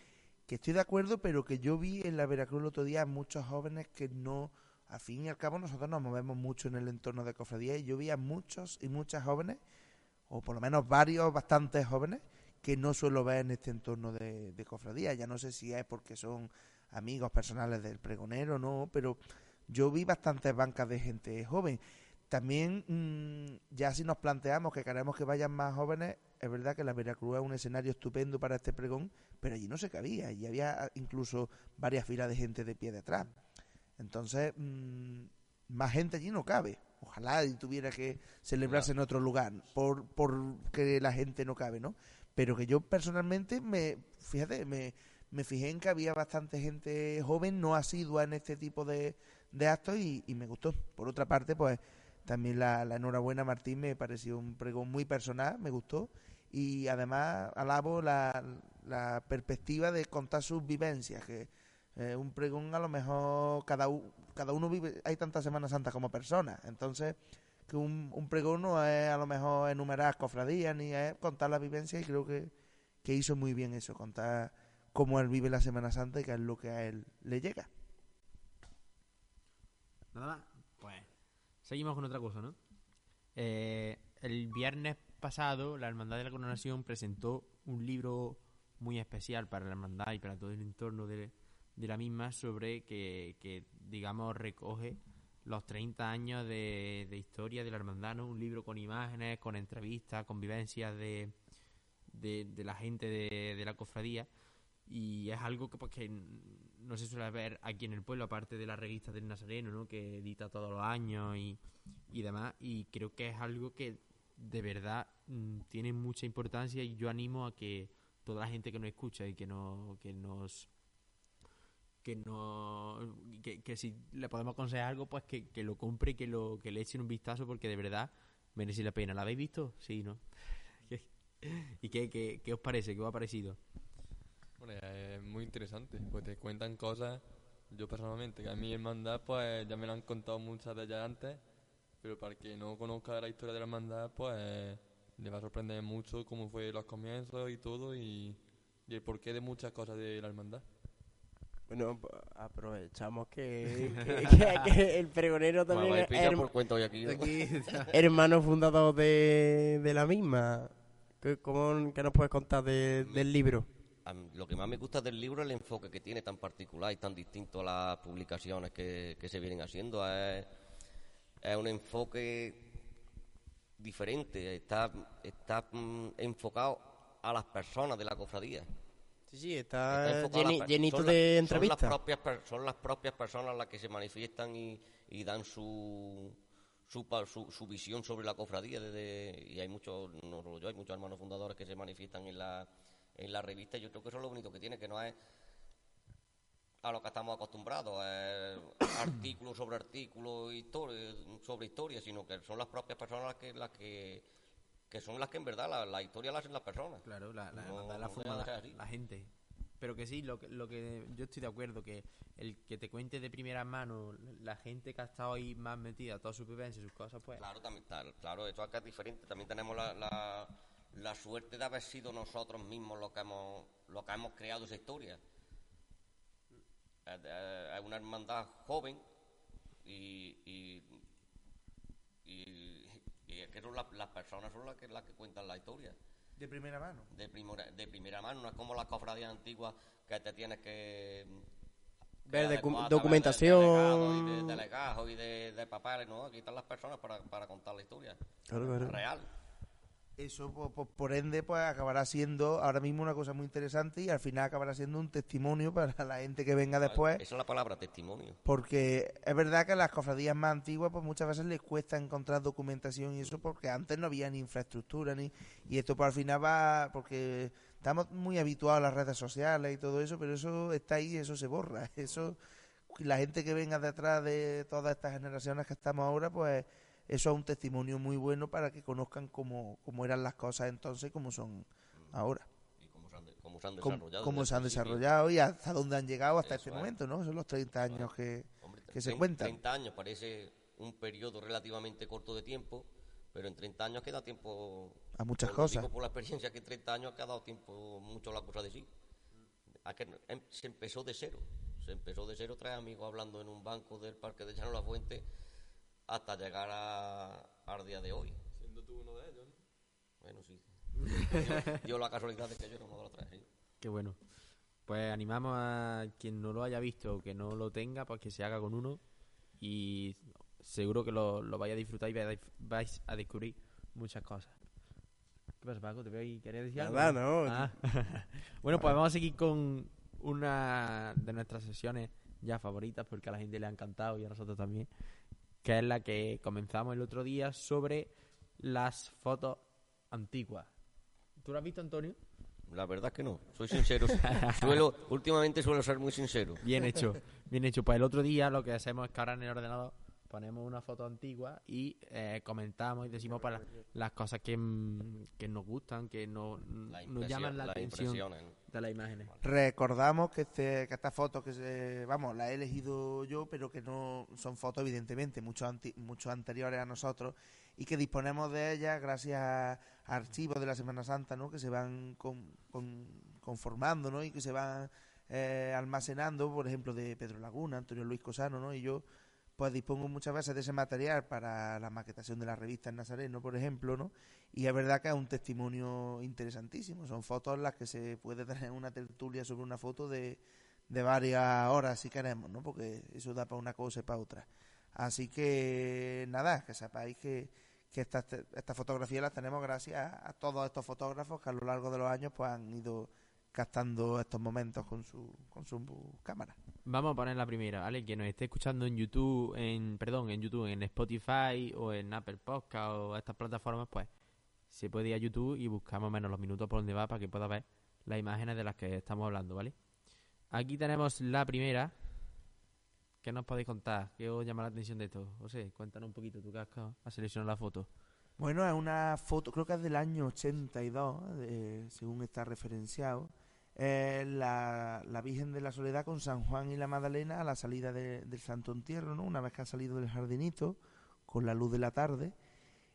que estoy de acuerdo, pero que yo vi en la Veracruz el otro día muchos jóvenes que no, al fin y al cabo nosotros nos movemos mucho en el entorno de cofradía y yo vi a muchos y muchas jóvenes, o por lo menos varios, bastantes jóvenes, que no suelo ver en este entorno de, cofradía. Ya no sé si es porque son amigos personales del pregonero no, pero yo vi bastantes bancas de gente joven. También, mm, ya si nos planteamos que queremos que vayan más jóvenes, es verdad que la Veracruz es un escenario estupendo para este pregón, pero allí no se cabía, y había incluso varias filas de gente de pie detrás. Entonces, mm, más gente allí no cabe. Ojalá y tuviera que celebrarse en otro lugar, por, por que la gente no cabe, ¿no? Pero que yo personalmente me, fíjate, me, me fijé en que había bastante gente joven, no asidua en este tipo de, de actos y, y me gustó. Por otra parte, pues también la, la enhorabuena Martín me pareció un pregón muy personal, me gustó y además alabo la, la perspectiva de contar sus vivencias, que eh, un pregón a lo mejor cada, cada uno vive, hay tantas Semanas Santas como personas, entonces que un, un pregón no es a lo mejor enumerar cofradías ni es contar la vivencia y creo que, que hizo muy bien eso, contar cómo él vive la Semana Santa y qué es lo que a él le llega. Nada más. Seguimos con otra cosa, ¿no? Eh, el viernes pasado, la Hermandad de la Coronación presentó un libro muy especial para la Hermandad y para todo el entorno de, de la misma sobre que, que, digamos, recoge los 30 años de, de historia de la Hermandad, ¿no? Un libro con imágenes, con entrevistas, con vivencias de, de, de la gente de la cofradía y es algo que pues que no se suele ver aquí en el pueblo aparte de la revista del Nazareno ¿no? que edita todos los años y, y demás y creo que es algo que de verdad mm, tiene mucha importancia y yo animo a que toda la gente que nos escucha y que no que nos que no que, si le podemos aconsejar algo pues que, que lo compre y que lo que le echen un vistazo porque de verdad merece la pena ¿la habéis visto? sí, ¿no? *laughs* ¿y qué, qué, qué os parece? ¿qué os ha parecido? Bueno, es muy interesante, pues te cuentan cosas, yo personalmente, que a mi hermandad pues ya me lo han contado muchas de ellas antes, pero para el que no conozca la historia de la hermandad pues le va a sorprender mucho cómo fue los comienzos y todo y, y el porqué de muchas cosas de la hermandad. Bueno, aprovechamos que, *laughs* que- que- que el pregonero Bueno, también vais a es pillar herma- por cuenta hoy aquí. ¿no? *laughs* hermano fundador de, de la misma. ¿Qué, cómo, qué nos puedes contar de- del libro? Lo que más me gusta del libro es el enfoque que tiene tan particular y tan distinto a las publicaciones que, que se vienen haciendo. Es, es un enfoque diferente, está, está mm, enfocado a las personas de la cofradía. Sí, sí, Está lleni- llenito son de la- Son las, entrevistas. propias, son las propias personas las que se manifiestan y, y dan su, su, su, su visión sobre la cofradía desde, y hay muchos, no solo yo, hay muchos hermanos fundadores que se manifiestan en la, en la revista yo creo que eso es lo bonito que tiene, que no es a lo que estamos acostumbrados, eh, *coughs* artículos sobre artículos, historia, sobre historia, sino que son las propias personas las que, las que, que son las que en verdad la, la historia la hacen las personas. Claro, la, la, No, la forma la, la gente. Pero que sí, lo que, lo que yo estoy de acuerdo, que el que te cuente de primera mano la gente que ha estado ahí más metida, toda su vivencia, sus cosas, pues... Claro, también, claro, esto acá es diferente. También tenemos la, la, suerte de haber sido nosotros mismos los que hemos, los que hemos creado esa historia. Es, una hermandad joven y, y, y, y es que son las, las personas son las que, las que cuentan la historia. De primera mano. De, primera- de primera mano, no es como las cofradías antiguas que te tienes que... que Ver de documentación. de, de legajos y de, de papeles, ¿no? Aquí están las personas para, para contar la historia Claro, claro. real. Eso, po- po- por, ende, pues acabará siendo ahora mismo una cosa muy interesante y al final acabará siendo un testimonio *laughs* para la gente que venga después. Esa es la palabra, testimonio. Porque es verdad que a las cofradías más antiguas, pues muchas veces les cuesta encontrar documentación y eso porque antes no había ni infraestructura ni y esto pues al final va porque estamos muy habituados a las redes sociales y todo eso, pero eso está ahí y eso se borra. *laughs* Eso la gente que venga detrás de todas estas generaciones que estamos ahora, pues eso es un testimonio muy bueno para que conozcan cómo, cómo eran las cosas entonces y cómo son ahora. Y cómo se han, de- cómo se han Cómo, desarrollado. cómo se han desarrollado y hasta dónde han llegado hasta Eso este es. momento, ¿no? Son los 30 años que, Hombre, que se trein- cuentan. 30 años parece un periodo relativamente corto de tiempo, pero en 30 años queda tiempo... A muchas cosas. digo por la experiencia que en 30 años ha quedado tiempo mucho la cosa de sí. A que em- se empezó de cero. Se empezó de cero, tres amigos hablando en un banco del Parque de Llano La Fuente hasta llegar a, al día de hoy. Siendo tú uno de ellos, ¿no? Bueno, sí. *laughs* Dio la casualidad de que yo era uno de los tres. Qué bueno. Pues animamos a quien no lo haya visto o que no lo tenga, pues que se haga con uno. Y seguro que lo, lo vaya a disfrutar y vais- vais a descubrir muchas cosas. ¿Qué pasa, Paco? ¿Te veo ahí? ¿Querías decir algo? Nada, no. Ah. *laughs* bueno, pues vamos a seguir con una de nuestras sesiones ya favoritas porque a la gente le ha encantado y a nosotros también. Que es la que comenzamos el otro día sobre las fotos antiguas. ¿Tú lo has visto, Antonio? La verdad es que no, soy sincero. *laughs* Suelo, últimamente suelo ser muy sincero. Bien hecho, bien hecho. Pues el otro día lo que hacemos es que ahora en el ordenador ponemos una foto antigua y eh, comentamos y decimos para las cosas que, que nos gustan, que no, La nos llaman la las atención de las imágenes. Recordamos que, este, que estas fotos que se, vamos, las he elegido yo, pero que no son fotos evidentemente mucho anti- mucho anteriores a nosotros y que disponemos de ellas gracias a archivos de la Semana Santa, ¿no? Que se van con- con- conformando, ¿no? Y que se van eh, almacenando, por ejemplo, de Pedro Laguna, Antonio Luis Cosano, ¿no? Y yo pues dispongo muchas veces de ese material para la maquetación de la revista en Nazareno, por ejemplo, ¿no? Y es verdad que es un testimonio interesantísimo. Son fotos las que se puede *laughs* tener una tertulia sobre una foto de, de varias horas, si queremos, ¿no? Porque eso da para una cosa y para otra. Así que, nada, que sepáis que, que estas estas fotografías las tenemos gracias a todos estos fotógrafos que a lo largo de los años pues han ido captando estos momentos con su, con su cámara. Vamos a poner la primera, ¿vale? Quien nos esté escuchando en YouTube, en perdón, en YouTube, en Spotify o en Apple Podcast o estas plataformas, pues se puede ir a YouTube y buscamos menos los minutos por donde va para que pueda ver las imágenes de las que estamos hablando, ¿vale? Aquí tenemos la primera. ¿Qué nos podéis contar? ¿Qué os llama la atención de esto? José, cuéntanos un poquito, tú que has, has seleccionado la foto. Bueno, es una foto, creo que es del año 82, de- según está referenciado. Es la, la Virgen de la Soledad con San Juan y la Magdalena a la salida de- del Santo Entierro, ¿no? Una vez que ha salido del jardinito, con la luz de la tarde.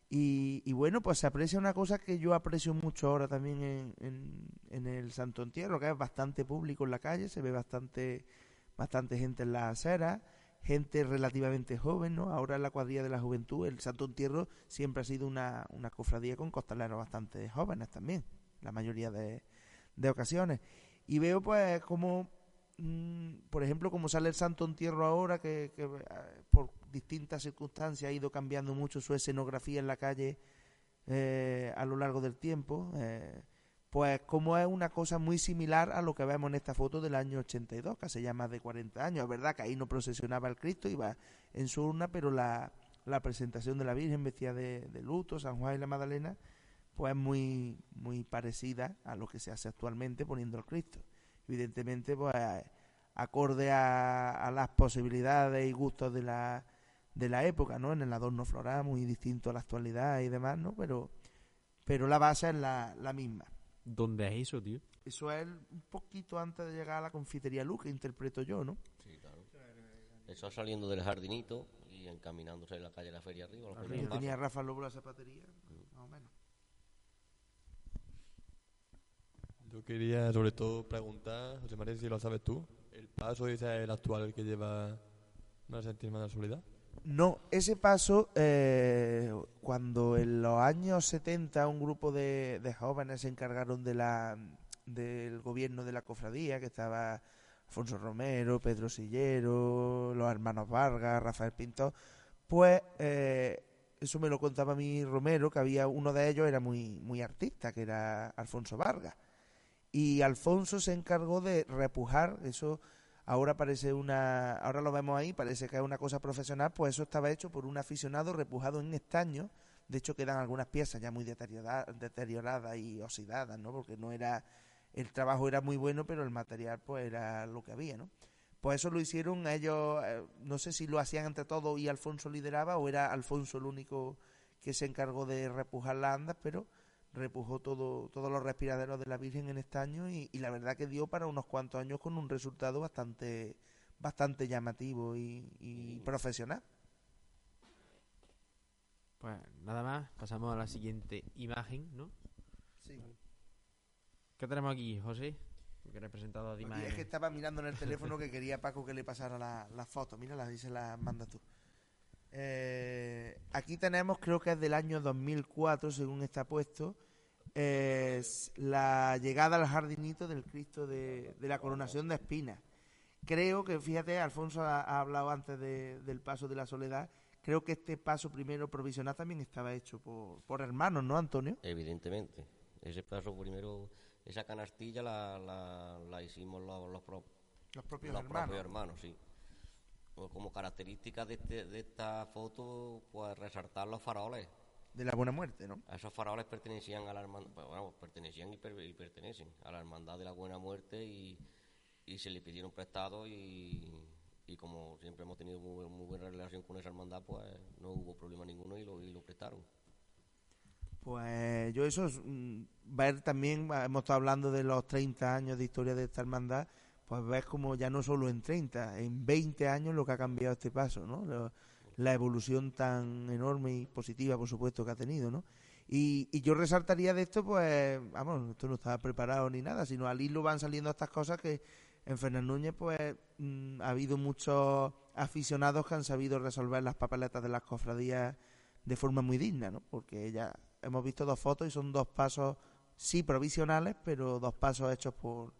Y, y bueno, pues se aprecia una cosa que yo aprecio mucho ahora también en, en, en el Santo Entierro, que es bastante público en la calle, se ve bastante, bastante gente en las aceras, gente relativamente joven, ¿no? Ahora en la cuadrilla de la juventud, el Santo Entierro siempre ha sido una, una cofradía con costaleros bastante jóvenes también, la mayoría de, de ocasiones. Y veo pues como, mm, por ejemplo, como sale el Santo Entierro ahora, que, eh, por distintas circunstancias ha ido cambiando mucho su escenografía en la calle eh, a lo largo del tiempo, eh, pues como es una cosa muy similar a lo que vemos en esta foto del año 82, que hace ya más de 40 años. Es verdad que ahí no procesionaba el Cristo, iba en su urna, pero la, la presentación de la Virgen vestida de, de luto, San Juan y la Magdalena, pues es muy, muy parecida a lo que se hace actualmente poniendo al Cristo. Evidentemente, pues acorde a, a las posibilidades y gustos de la, de la época, ¿no? En el adorno floral, muy distinto a la actualidad y demás, ¿no? Pero, pero la base es la, la misma. ¿Dónde es eso, tío? Eso es un poquito antes de llegar a la confitería Luz, que interpreto yo, ¿no? Sí, claro. Eso saliendo del jardinito y encaminándose en la calle de la feria arriba. los primeros tenía. Rafa Lobo la zapatería, más o menos. Yo quería sobre todo preguntar, José María, si lo sabes tú, ¿el paso es el actual que lleva una Santísima de la Soledad? No, ese paso, eh, cuando en los años 70 un grupo de, de jóvenes se encargaron de la, del gobierno de la cofradía, que estaba Alfonso Romero, Pedro Sillero, los hermanos Vargas, Rafael Pinto, pues eh, eso me lo contaba mi Romero, que había uno de ellos era muy, muy artista, que era Alfonso Vargas. Y Alfonso se encargó de repujar, eso ahora parece una, ahora lo vemos ahí, parece que es una cosa profesional, pues eso estaba hecho por un aficionado repujado en estaño. De hecho quedan algunas piezas ya muy deteriora- deterioradas y oxidadas, ¿no? Porque no era, el trabajo era muy bueno, pero el material pues era lo que había, ¿no? Pues eso lo hicieron ellos, eh, no sé si lo hacían entre todos y Alfonso lideraba o era Alfonso el único que se encargó de repujar las andas, pero repujó todo, todos los respiraderos de la Virgen en estaño y, y la verdad que dio para unos cuantos años con un resultado bastante bastante llamativo y, y profesional. Pues nada más, pasamos a la siguiente imagen, ¿no? ¿Qué tenemos aquí, José? Que representado Aquí imágenes. es que estaba mirando en el *laughs* teléfono que quería Paco que le pasara la, la foto. Mira, la dice la manda tú. Eh, aquí tenemos, creo que es del año 2004, según está puesto, es la llegada al jardinito del Cristo de, de la coronación de espinas. Creo que, fíjate, Alfonso ha, ha hablado antes de- del paso de la soledad. Creo que este paso primero provisional también estaba hecho por, por hermanos, ¿no, Antonio? Evidentemente. Ese paso primero, esa canastilla la, la, la hicimos los, los, pro- Los propios los hermanos. propios hermanos, sí. Pues como característica de, este, de esta foto, pues resaltar los faroles. De la buena muerte, ¿no? Esos faroles pertenecían a la hermandad, bueno, pertenecían y, per- y pertenecen a la hermandad de la buena muerte y, y se le pidieron prestado y, y como siempre hemos tenido muy, muy buena relación con esa hermandad, pues no hubo problema ninguno y lo, y lo prestaron. Pues yo eso es mm, ver también, hemos estado hablando de los 30 años de historia de esta hermandad, pues ves como ya no solo en 30, en 20 años lo que ha cambiado este paso, ¿no? La evolución tan enorme y positiva, por supuesto, que ha tenido, ¿no? Y, y yo resaltaría de esto, pues, vamos, esto no estaba preparado ni nada, sino al hilo van saliendo estas cosas que en Fernández Núñez, pues, mm, ha habido muchos aficionados que han sabido resolver las papeletas de las cofradías de forma muy digna, ¿no? Porque ya hemos visto dos fotos y son dos pasos, sí provisionales, pero dos pasos hechos por,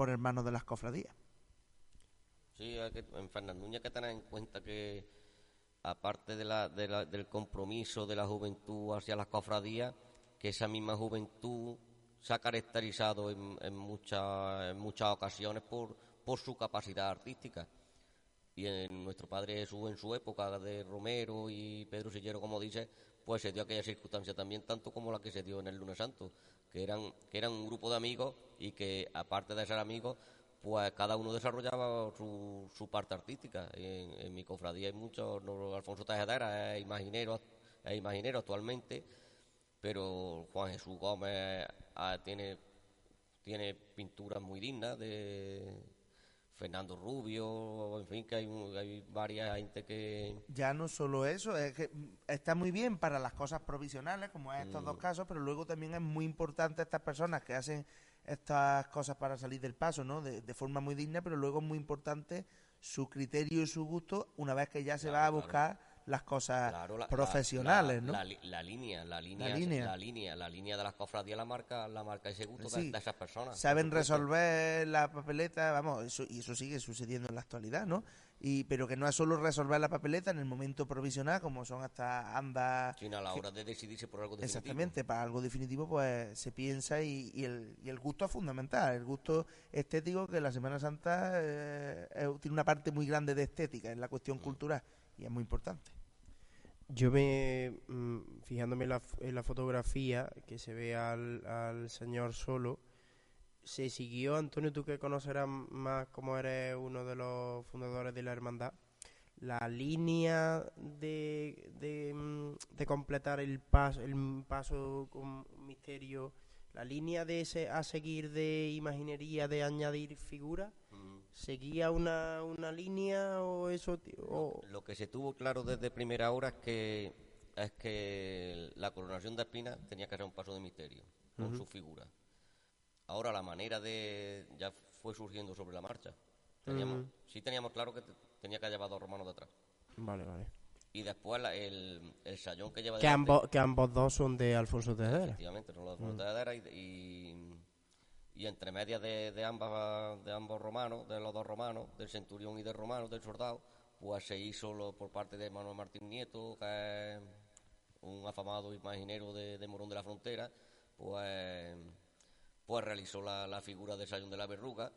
por hermanos de las cofradías. Sí, hay que, en hay que tener en cuenta que, aparte de la, de la- del compromiso de la juventud hacia las cofradías, que esa misma juventud se ha caracterizado en, en, muchas, en muchas ocasiones por, por su capacidad artística. Y en nuestro Padre Jesús, en su época de Romero y Pedro Sillero, como dice, pues se dio aquella circunstancia también, tanto como la que se dio en el Lunes Santo, que eran, que eran un grupo de amigos y que, aparte de ser amigos, pues cada uno desarrollaba su, su parte artística. En, mi cofradía hay muchos, Alfonso Tejedera es imaginero, es imaginero actualmente, pero Juan Jesús Gómez ah, tiene, tiene pinturas muy dignas de Fernando Rubio, en fin, que hay, hay varias gente que... Ya no solo eso, es que mm, está muy bien para las cosas provisionales, como es estos dos casos, pero luego también es muy importante estas personas que hacen estas cosas para salir del paso, ¿no? De, de forma muy digna, pero luego es muy importante su criterio y su gusto una vez que ya se Claro, va a claro. Las cosas Claro, la- profesionales, la, ¿no? La, li- la línea, la línea, línea. la línea, la línea de las cofradías la marca, la marca ese gusto de- Sí. de, esas personas. saben resolver la papeleta, vamos, eso, y eso sigue sucediendo en la actualidad, ¿no? Y, pero que no es solo resolver la papeleta en el momento provisional, como son hasta andas Sino a la hora de decidirse por algo definitivo. Exactamente, para algo definitivo pues se piensa y, y el, y el gusto es fundamental, el gusto estético que la Semana Santa eh, tiene una parte muy grande de estética en la cuestión cultural es muy importante. Yo me, mm, fijándome en la, fotografía, que se ve al, señor solo, se siguió, Antonio, tú que conocerás más como eres uno de los fundadores de la hermandad, la línea de, de, mm, completar el paso, el paso con misterio, la línea de ese a seguir de imaginería, de añadir figuras, ¿seguía una, una línea o eso? o- Lo que se tuvo claro desde primera hora es que es que la coronación de espinas tenía que ser un paso de misterio con su figura. Ahora la manera de ya fue surgiendo sobre la marcha. Teníamos, sí teníamos claro que te- tenía que llevar dos romanos detrás. Vale, vale. Y después la- el, el sayón que lleva Que ambos, que ambos dos son de Alfonso Tejera. Efectivamente, son los de Frontera y, y, y entre medias de, de, ambas, de ambos romanos, de los dos romanos, del centurión y del romano, del soldado, pues se hizo lo- por parte de Manuel Martín Nieto, que es un afamado imaginero de, de Morón de la Frontera, pues, pues realizó la, la figura del Sayón de la Verruga,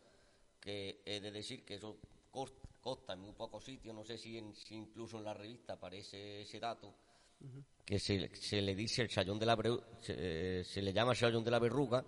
que he de decir que eso cos- consta en muy pocos sitios, no sé si, en- si incluso en la revista aparece ese dato, que se, se le dice el sayón de la se, eh, se le llama sayón de la verruga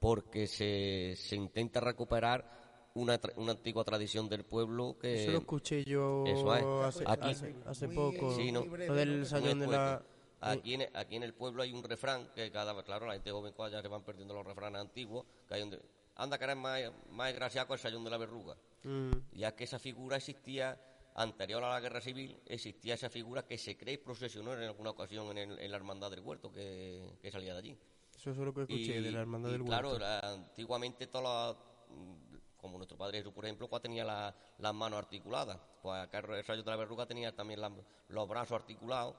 porque se, se intenta recuperar una, tra- una antigua tradición del pueblo que Eso lo escuché yo eso es. hace, Aquí- hace, poco. Sí, ¿no? Lo del sayón de la... Aquí en, aquí en el pueblo hay un refrán que cada vez, claro, la gente joven ya se van perdiendo los refranes antiguos, que hay donde, anda que eres más, más desgraciado que el sayón de la verruga. Mm, ya que esa figura existía anterior a la guerra civil, existía esa figura que se cree y procesionó en alguna ocasión en, el- en la hermandad del huerto que, que salía de allí. Eso es lo que escuché de la hermandad y del claro, Huerto. la- antiguamente todas las- como nuestro padre Jesús, por ejemplo, pues tenía la- las manos articuladas. Pues acá el rayo de la verruga tenía también la- los brazos articulados.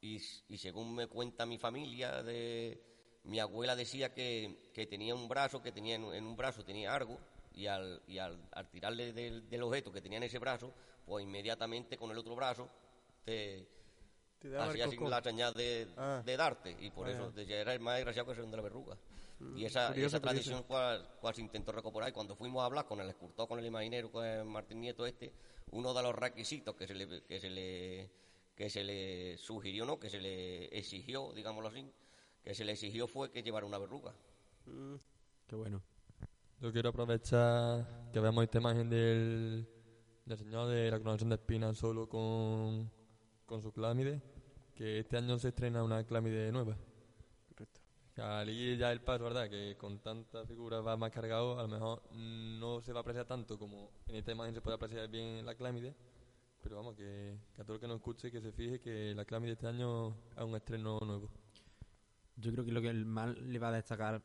Y, y según me cuenta mi familia, de, mi abuela decía que, que tenía un brazo, que tenía en, en un brazo tenía algo, y al, y al, al tirarle del, del objeto que tenía en ese brazo, pues inmediatamente con el otro brazo te, Te daba el hacía así la señal de, Ah. de darte, y por Vaya. eso decía, era el más desgraciado que el de la verruga. y esa, Mm, curioso, esa curioso. tradición cual, cual se intentó recuperar, y cuando fuimos a hablar con el escultor, con el imaginero, con el Martín Nieto este, uno de los requisitos que se le, que se le, que se le sugirió, no, que se le exigió, digámoslo así, que se le exigió fue que llevara una verruga. Qué bueno. Yo quiero aprovechar que veamos esta imagen del, del señor de la coronación de espinas solo con, con su clámide, que este año se estrena una clámide nueva. Correcto. Ir ya el paso, ¿verdad? Que con tanta figura va más cargado, a lo mejor no se va a apreciar tanto como en esta imagen se puede apreciar bien la clámide. Pero vamos, que, que a todo el que nos escuche, que se fije que la clámide este año es un estreno nuevo. Yo creo que lo que el mal le va a destacar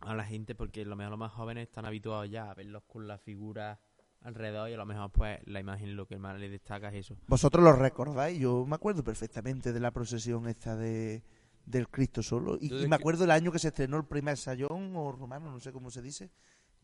a la gente, porque a lo mejor los más jóvenes están habituados ya a verlos con la figura alrededor y a lo mejor pues la imagen lo que más le destaca es eso. Vosotros lo recordáis, yo me acuerdo perfectamente de la procesión esta de del Cristo solo y, me acuerdo el año que se estrenó el primer sayón o romano, no sé cómo se dice.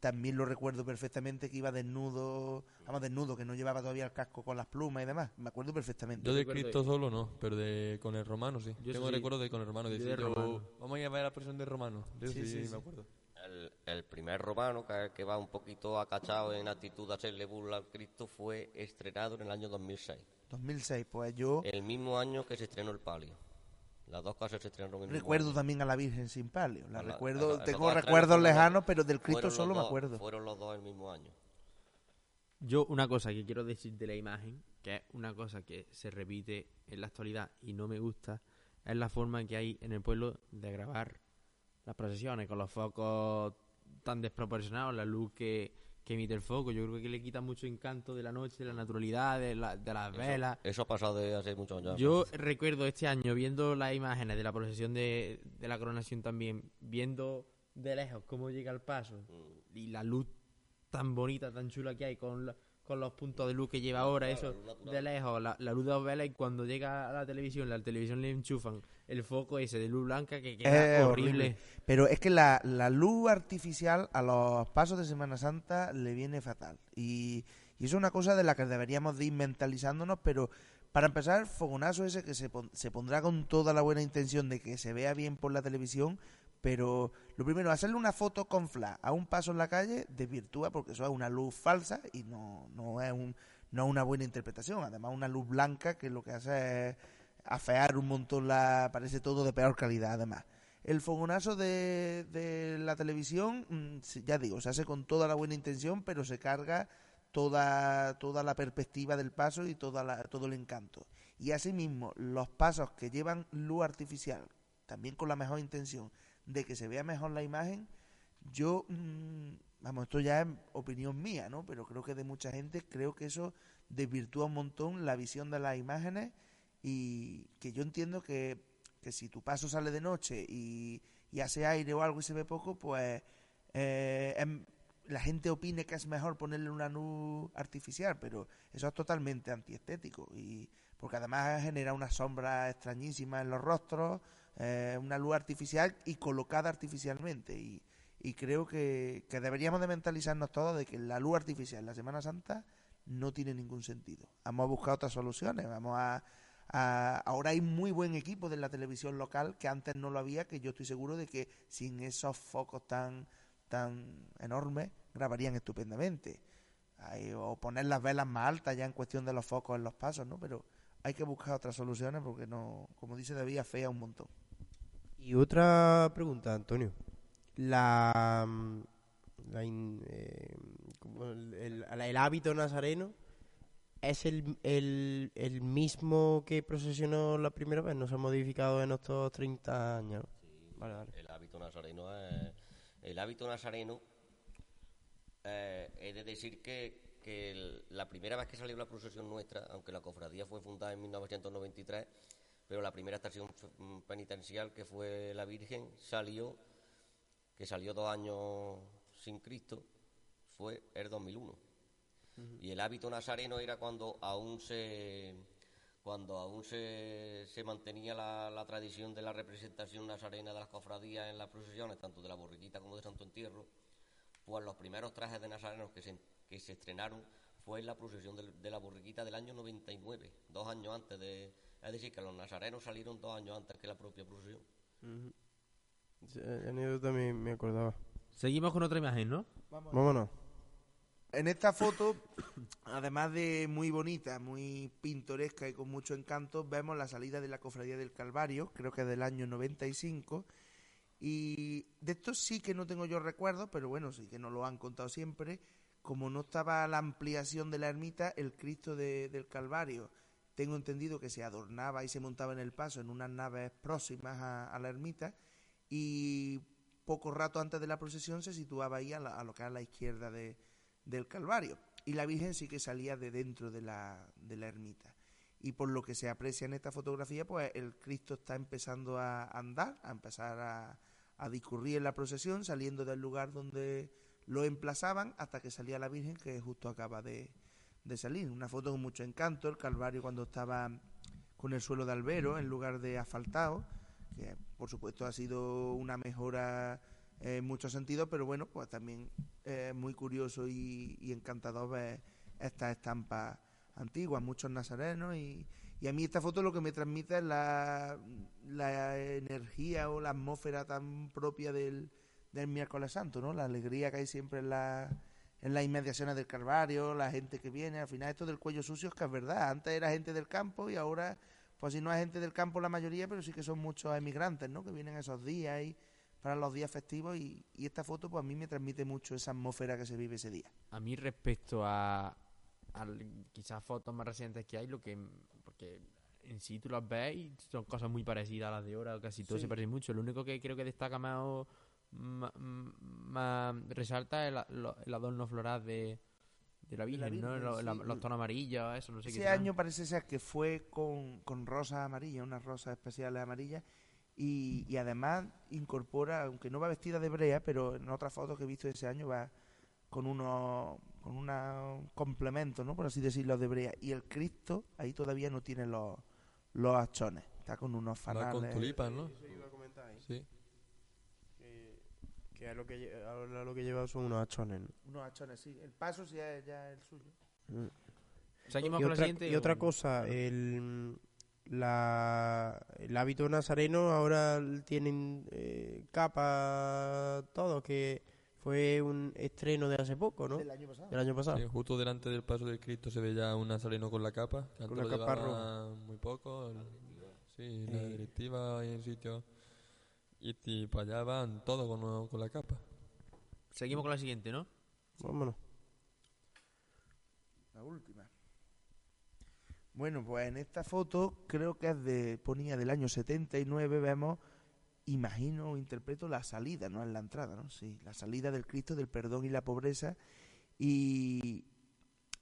También lo recuerdo perfectamente que iba desnudo, vamos desnudo, que no llevaba todavía el casco con las plumas y demás. Me acuerdo perfectamente. Yo de Cristo solo no, pero de con el romano sí. Yo Tengo sí. recuerdo de con el romano. Yo Decir, de yo, romano. vamos a ir a ver la procesión de romano. Yo Sí, sí, sí, me acuerdo. El, el primer romano, que, que va un poquito acachado en actitud de hacerle burla al Cristo, fue estrenado en el año 2006. 2006, pues yo El mismo año que se estrenó el palio. Las dos cosas se estrenaron en el mismo recuerdo año. también a la Virgen sin palio. La recuerdo, la- tengo recuerdos lejanos, pero del Cristo solo me acuerdo. Fueron los dos el mismo año. Yo una cosa que quiero decir de la imagen, que es una cosa que se repite en la actualidad y no me gusta, es la forma que hay en el pueblo de grabar las procesiones con los focos tan desproporcionados, la luz que, que emite el foco. Yo creo que le quita mucho encanto de la noche, de la naturalidad, de, la- de las Eso- velas. Eso, ha pasado de hace muchos años. Yo recuerdo este año viendo las imágenes de la procesión de, de la coronación también, viendo de lejos cómo llega el paso Mm. y la luz tan bonita, tan chula que hay con, la- con los puntos de luz que lleva ahora, Claro, eso la de lejos, la, la luz de dos velas y cuando llega a la televisión, la televisión le enchufan el foco ese de luz blanca que queda Es horrible. Pero es que la, la luz artificial a los pasos de Semana Santa le viene fatal. Y, y eso es una cosa de la que deberíamos de ir mentalizándonos, pero para empezar, fogonazo ese que se, pon- se pondrá con toda la buena intención de que se vea bien por la televisión, pero lo primero, hacerle una foto con flash a un paso en la calle desvirtúa porque eso es una luz falsa y no, no es un no una buena interpretación. Además, una luz blanca que lo que hace es afear un montón la... parece todo de peor calidad además. El fogonazo de, de la televisión, mm, ya digo, se hace con toda la buena intención, pero se carga toda, toda la perspectiva del paso y toda la- todo el encanto. Y asimismo, los pasos que llevan luz artificial, también con la mejor intención de que se vea mejor la imagen, yo, mm, vamos, esto ya es opinión mía, ¿no? Pero creo que de mucha gente, creo que eso desvirtúa un montón la visión de las imágenes y que yo entiendo que, que si tu paso sale de noche y, y hace aire o algo y se ve poco, pues eh, em- la gente opine que es mejor ponerle una luz artificial, pero eso es totalmente antiestético y porque además genera una sombra extrañísima en los rostros, eh, una luz artificial y colocada artificialmente y, y creo que, que deberíamos de mentalizarnos todos de que la luz artificial la Semana Santa no tiene ningún sentido. Vamos a buscar otras soluciones, vamos a, ahora hay muy buen equipo de la televisión local que antes no lo había, que yo estoy seguro de que sin esos focos tan tan enormes grabarían estupendamente. O poner las velas más altas ya en cuestión de los focos en los pasos, ¿no? Pero hay que buscar otras soluciones porque no, como dice David, fea un montón. Y otra pregunta, Antonio. La, mm, la in- eh, el, el- el hábito nazareno es el, el, el mismo que procesionó la primera vez, no se ha modificado en estos 30 años. Vale, vale. El hábito nazareno es... El hábito nazareno, eh, he de decir que, la primera vez que salió la procesión nuestra, aunque la cofradía fue fundada en 1993, pero la primera estación mm, penitencial que fue la Virgen salió, que salió dos años sin Cristo, fue el 2001. Y el hábito nazareno era cuando aún se cuando aún se, se mantenía la, la tradición de la representación nazarena de las cofradías en las procesiones, tanto de la borriquita como de Santo Entierro, pues los primeros trajes de nazarenos que se, que se estrenaron fue en la procesión de, la borriquita del año 99, dos años antes de... Es decir, que los nazarenos salieron dos años antes que la propia procesión. Sí, anécdota me, me acordaba. Seguimos con otra imagen, ¿no? Vámonos. En esta foto, *coughs* además de muy bonita, muy pintoresca y con mucho encanto, vemos la salida de la Cofradía del Calvario, creo que del año 95. Y de esto sí que no tengo yo recuerdos, pero bueno, sí que nos lo han contado siempre. Como no estaba la ampliación de la ermita, el Cristo de- del Calvario, tengo entendido que se adornaba y se montaba en el paso en unas naves próximas a, la ermita. Y poco rato antes de la procesión se situaba ahí a, la- a lo que es la izquierda de, del Calvario. Y la Virgen sí que salía de dentro de la, de la ermita. Y por lo que se aprecia en esta fotografía, pues el Cristo está empezando a andar, a empezar a, a discurrir en la procesión, saliendo del lugar donde lo emplazaban hasta que salía la Virgen, que justo acaba de, de salir. Una foto con mucho encanto, el Calvario cuando estaba con el suelo de albero en lugar de asfaltado, que por supuesto ha sido una mejora en muchos sentidos, pero bueno, pues también es muy curioso y, y encantador ver estas estampas antiguas, muchos nazarenos y, y a mí esta foto lo que me transmite es la, la energía o la atmósfera tan propia del, del miércoles santo, ¿no? La alegría que hay siempre en la en las inmediaciones del Calvario, la gente que viene, al final esto del cuello sucio es que es verdad, antes era gente del campo y ahora, pues si no es gente del campo la mayoría, pero sí que son muchos emigrantes, ¿no? Que vienen esos días y para los días festivos y, y esta foto pues a mí me transmite mucho esa atmósfera que se vive ese día. A mí respecto a, quizás fotos más recientes que hay, lo que porque en sí tú las ves y son cosas muy parecidas a las de ahora, casi todo Sí. se parece mucho. Lo único que creo que destaca más o ma- resalta es el, lo- el adorno floral de, de la Virgen, ¿no? Virgen, la- los tonos amarillos, eso, no sé qué. Ese serán. año parece ser que fue con, con rosas amarillas, unas rosas especiales amarillas, y, y además incorpora, aunque no va vestida de brea, pero en otras fotos que he visto ese año va con unos con unos complementos, ¿no? Por así decirlo, de brea. Y el Cristo ahí todavía no tiene los, los achones, está con unos Va con fanales. tulipas, ¿no? Eso iba a comentar ahí. Sí. Que, a lo que, lle- ahora lo que lleva son unos achones. ¿no? Unos achones, sí. El paso sí es ya el suyo. Seguimos Y con la otra, siguiente. y otra o- cosa, el, la, el hábito nazareno ahora tienen eh, capa todo, que fue un estreno de hace poco, ¿no? Del año pasado. Del año pasado. Sí, justo delante del paso del Cristo se ve ya un nazareno con la capa. que antes la lo capa llevaba muy poco. el- Sí, la Eh. directiva y en sitio. Y ti- para allá van todos con, con la capa. Seguimos con la siguiente, ¿no? Vámonos. La última. Bueno, pues en esta foto creo que es de ponía del año 79, vemos, imagino o interpreto la salida, no es la entrada, ¿no? Sí, la salida del Cristo del perdón y la pobreza y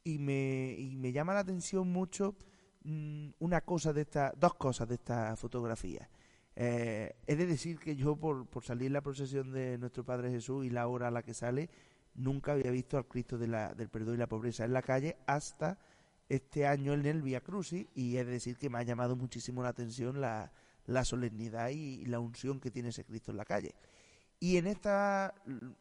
y me y me llama la atención mucho mm, una cosa de esta, dos cosas de esta fotografía. Eh, he de decir que yo por, por salir la procesión de nuestro Padre Jesús y la hora a la que sale, nunca había visto al Cristo de la, del perdón y la pobreza en la calle hasta este año en el Via Crucis y he de decir que me ha llamado muchísimo la atención la, la solemnidad y, la unción que tiene ese Cristo en la calle. Y en esta,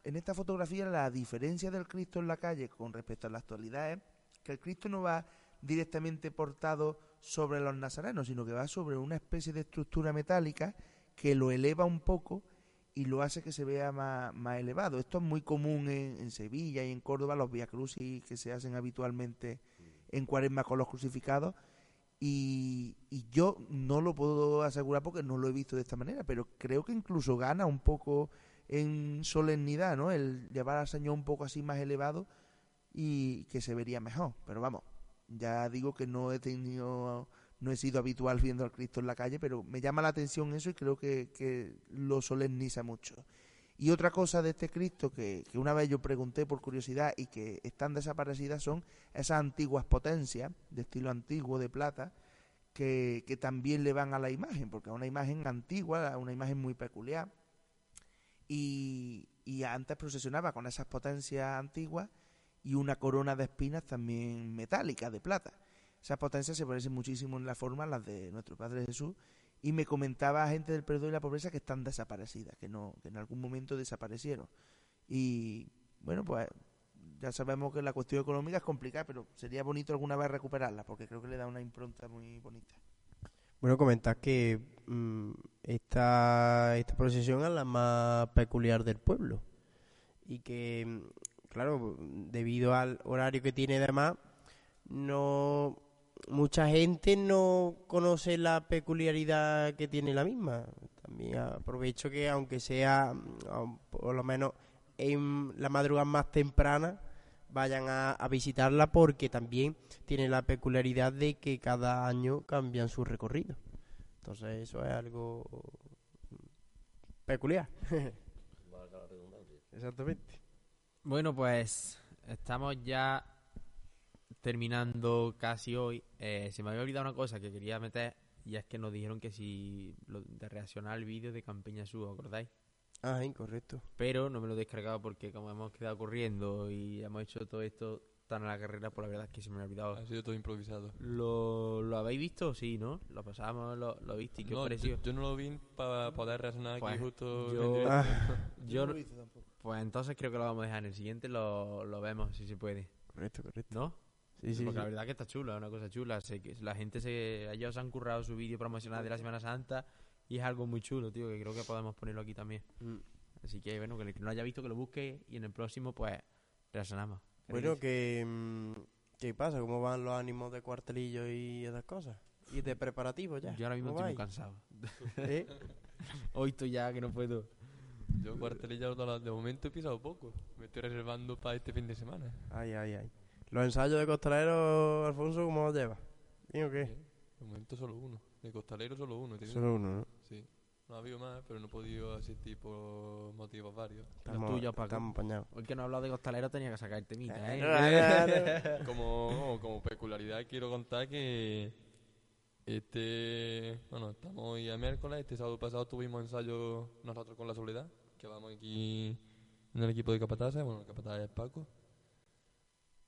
en esta fotografía la diferencia del Cristo en la calle con respecto a la actualidad es que el Cristo no va directamente portado sobre los nazarenos, sino que va sobre una especie de estructura metálica que lo eleva un poco y lo hace que se vea más, elevado. Esto es muy común en, Sevilla y en Córdoba, los Via Crucis que se hacen habitualmente en cuaresma con los crucificados. Y, y yo no lo puedo asegurar porque no lo he visto de esta manera, pero creo que incluso gana un poco en solemnidad, ¿no? El llevar al Señor un poco así más elevado y que se vería mejor. Pero vamos, ya digo que no he tenido, no he sido habitual viendo al Cristo en la calle, pero me llama la atención eso y creo que, lo solemniza mucho. Y otra cosa de este Cristo que, que una vez yo pregunté por curiosidad y que están desaparecidas son esas antiguas potencias de estilo antiguo de plata que, que también le van a la imagen, porque es una imagen antigua, una imagen muy peculiar. Y, y antes procesionaba con esas potencias antiguas y una corona de espinas también metálica, de plata. Esas potencias se parecen muchísimo en la forma a las de nuestro Padre Jesús y me comentaba gente del perdón y la pobreza que están desaparecidas, que no que en algún momento desaparecieron. Y bueno, pues ya sabemos que la cuestión económica es complicada, pero sería bonito alguna vez recuperarla porque creo que le da una impronta muy bonita. Bueno, comentar que mm, esta, esta procesión es la más peculiar del pueblo y que, mm, claro, debido al horario que tiene además, no mucha gente no conoce la peculiaridad que tiene la misma. También aprovecho que aunque sea mm, por lo menos en la madrugada más temprana vayan a, a, visitarla porque también tiene la peculiaridad de que cada año cambian su recorrido. Entonces eso es algo peculiar. *laughs* Exactamente. Bueno, pues estamos ya terminando casi hoy. Eh, se me había olvidado una cosa que quería meter y es que nos dijeron que si lo, de reaccionar al vídeo de Campeña Sur, ¿acordáis? Ah, incorrecto. Pero no me lo he descargado porque como hemos quedado corriendo y hemos hecho todo esto tan a la carrera, pues la verdad es que se me ha olvidado. Ha sido todo improvisado. ¿Lo, lo habéis visto? Sí, ¿no? Lo pasamos, lo, lo viste y qué no, os pareció. Yo, yo, no lo vi para poder reaccionar Pues, aquí justo. *laughs* yo- Yo, no lo hice tampoco. Pues entonces creo que lo vamos a dejar en el siguiente, lo, lo vemos si se puede, correcto, correcto. ¿no? Sí, sí, Porque sí. la verdad que está chula, es una cosa chula. Sé que la gente se. Ellos se han currado su vídeo promocional de la Semana Santa y es algo muy chulo, tío, que creo que podemos ponerlo aquí también. Mm. Así que, bueno, que el que no lo haya visto, que lo busque y en el próximo, pues, reaccionamos. ¿Qué Bueno, que mm, ¿qué pasa? ¿Cómo van los ánimos de cuartelillo y esas cosas? Y de preparativos ya. Yo ahora mismo ¿Cómo estoy muy cansado. *laughs* ¿Eh? Hoy estoy ya que no puedo. Yo cuartelilla de momento he pisado poco. Me estoy reservando para este fin de semana. Ay, ay, ay. Los ensayos de costalero, Alfonso, ¿cómo los llevas? ¿Bien o qué? Bien. De momento solo uno. De costalero solo uno. tiene- Solo uno, ¿no? Sí. No ha habido más, pero no he podido asistir por motivos varios. Estamos, tuyos, Paco. estamos apañados. Hoy que no he hablado de costalero tenía que sacar el temita, *laughs* ¿eh? Como, como peculiaridad quiero contar que este bueno estamos hoy a miércoles este sábado pasado tuvimos ensayo nosotros con la soledad que vamos aquí en el equipo de capataces bueno el capataz es Paco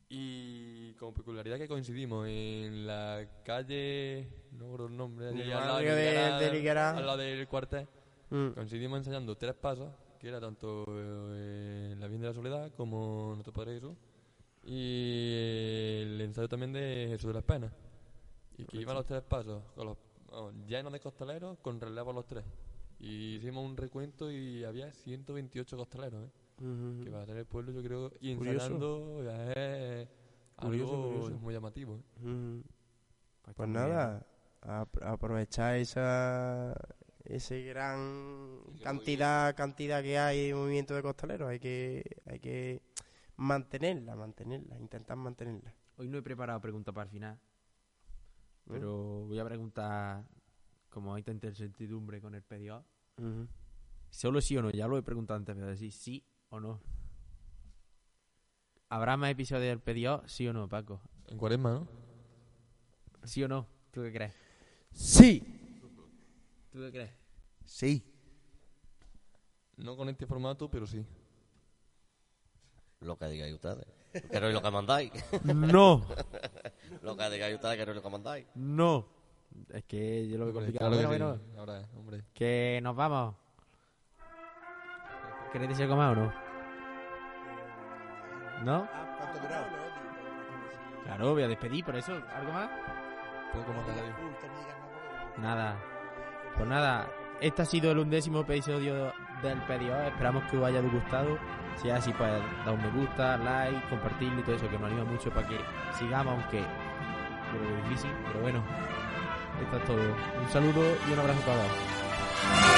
y como peculiaridad que coincidimos en la calle no recuerdo el nombre allí al lado barrio de- Liguera, de Liguera. al lado del cuartel Mm. coincidimos ensayando tres pasos, que era tanto eh, la Virgen de la Soledad como Nuestro Padre Jesús, y el ensayo también de Jesús de las Penas. Y que iban los tres pasos, con los, vamos, llenos de costaleros, con relevo a los tres. Y hicimos un recuento y había 128 costaleros, ¿eh? Ujú. que para tener el pueblo yo creo, y ya es Curioso, algo curioso. muy llamativo. ¿eh? Pues nada, aprovechar esa ese gran cantidad cantidad que hay de movimiento de costaleros hay que hay que mantenerla mantenerla intentar mantenerla Hoy no he preparado pregunta para el final. Pero voy a preguntar, como hay tanta incertidumbre con el pedido, Ujú. solo sí o no, ya lo he preguntado antes, pero decir sí o no. ¿Habrá más episodios del pedido? Sí o no, Paco. En cuaresma, ¿no? ¿Sí o no? ¿Tú qué crees? sí ¿Tú qué crees? Sí. No con este formato, pero sí. Lo que digáis ustedes. Que no es lo que mandáis. No, *laughs* Lo que digáis ustedes, que no es lo que mandáis. no. Es que yo lo veo complicado. claro Bueno, que bueno, sí. Ahora, hombre. que nos vamos. ¿Queréis decir algo más o no? ¿No? ¿Cuánto ha durado? Claro, voy a despedir, por eso. ¿Algo más? Poco más de radio. Nada. Pues nada, este ha sido el undécimo episodio del pedido. Esperamos que os haya gustado. Si es así, pues da un me gusta, like, compartirlo y todo eso, que nos anima mucho para que sigamos, aunque yo lo veo difícil. Pero bueno, esto es todo. Un saludo y un abrazo a todos.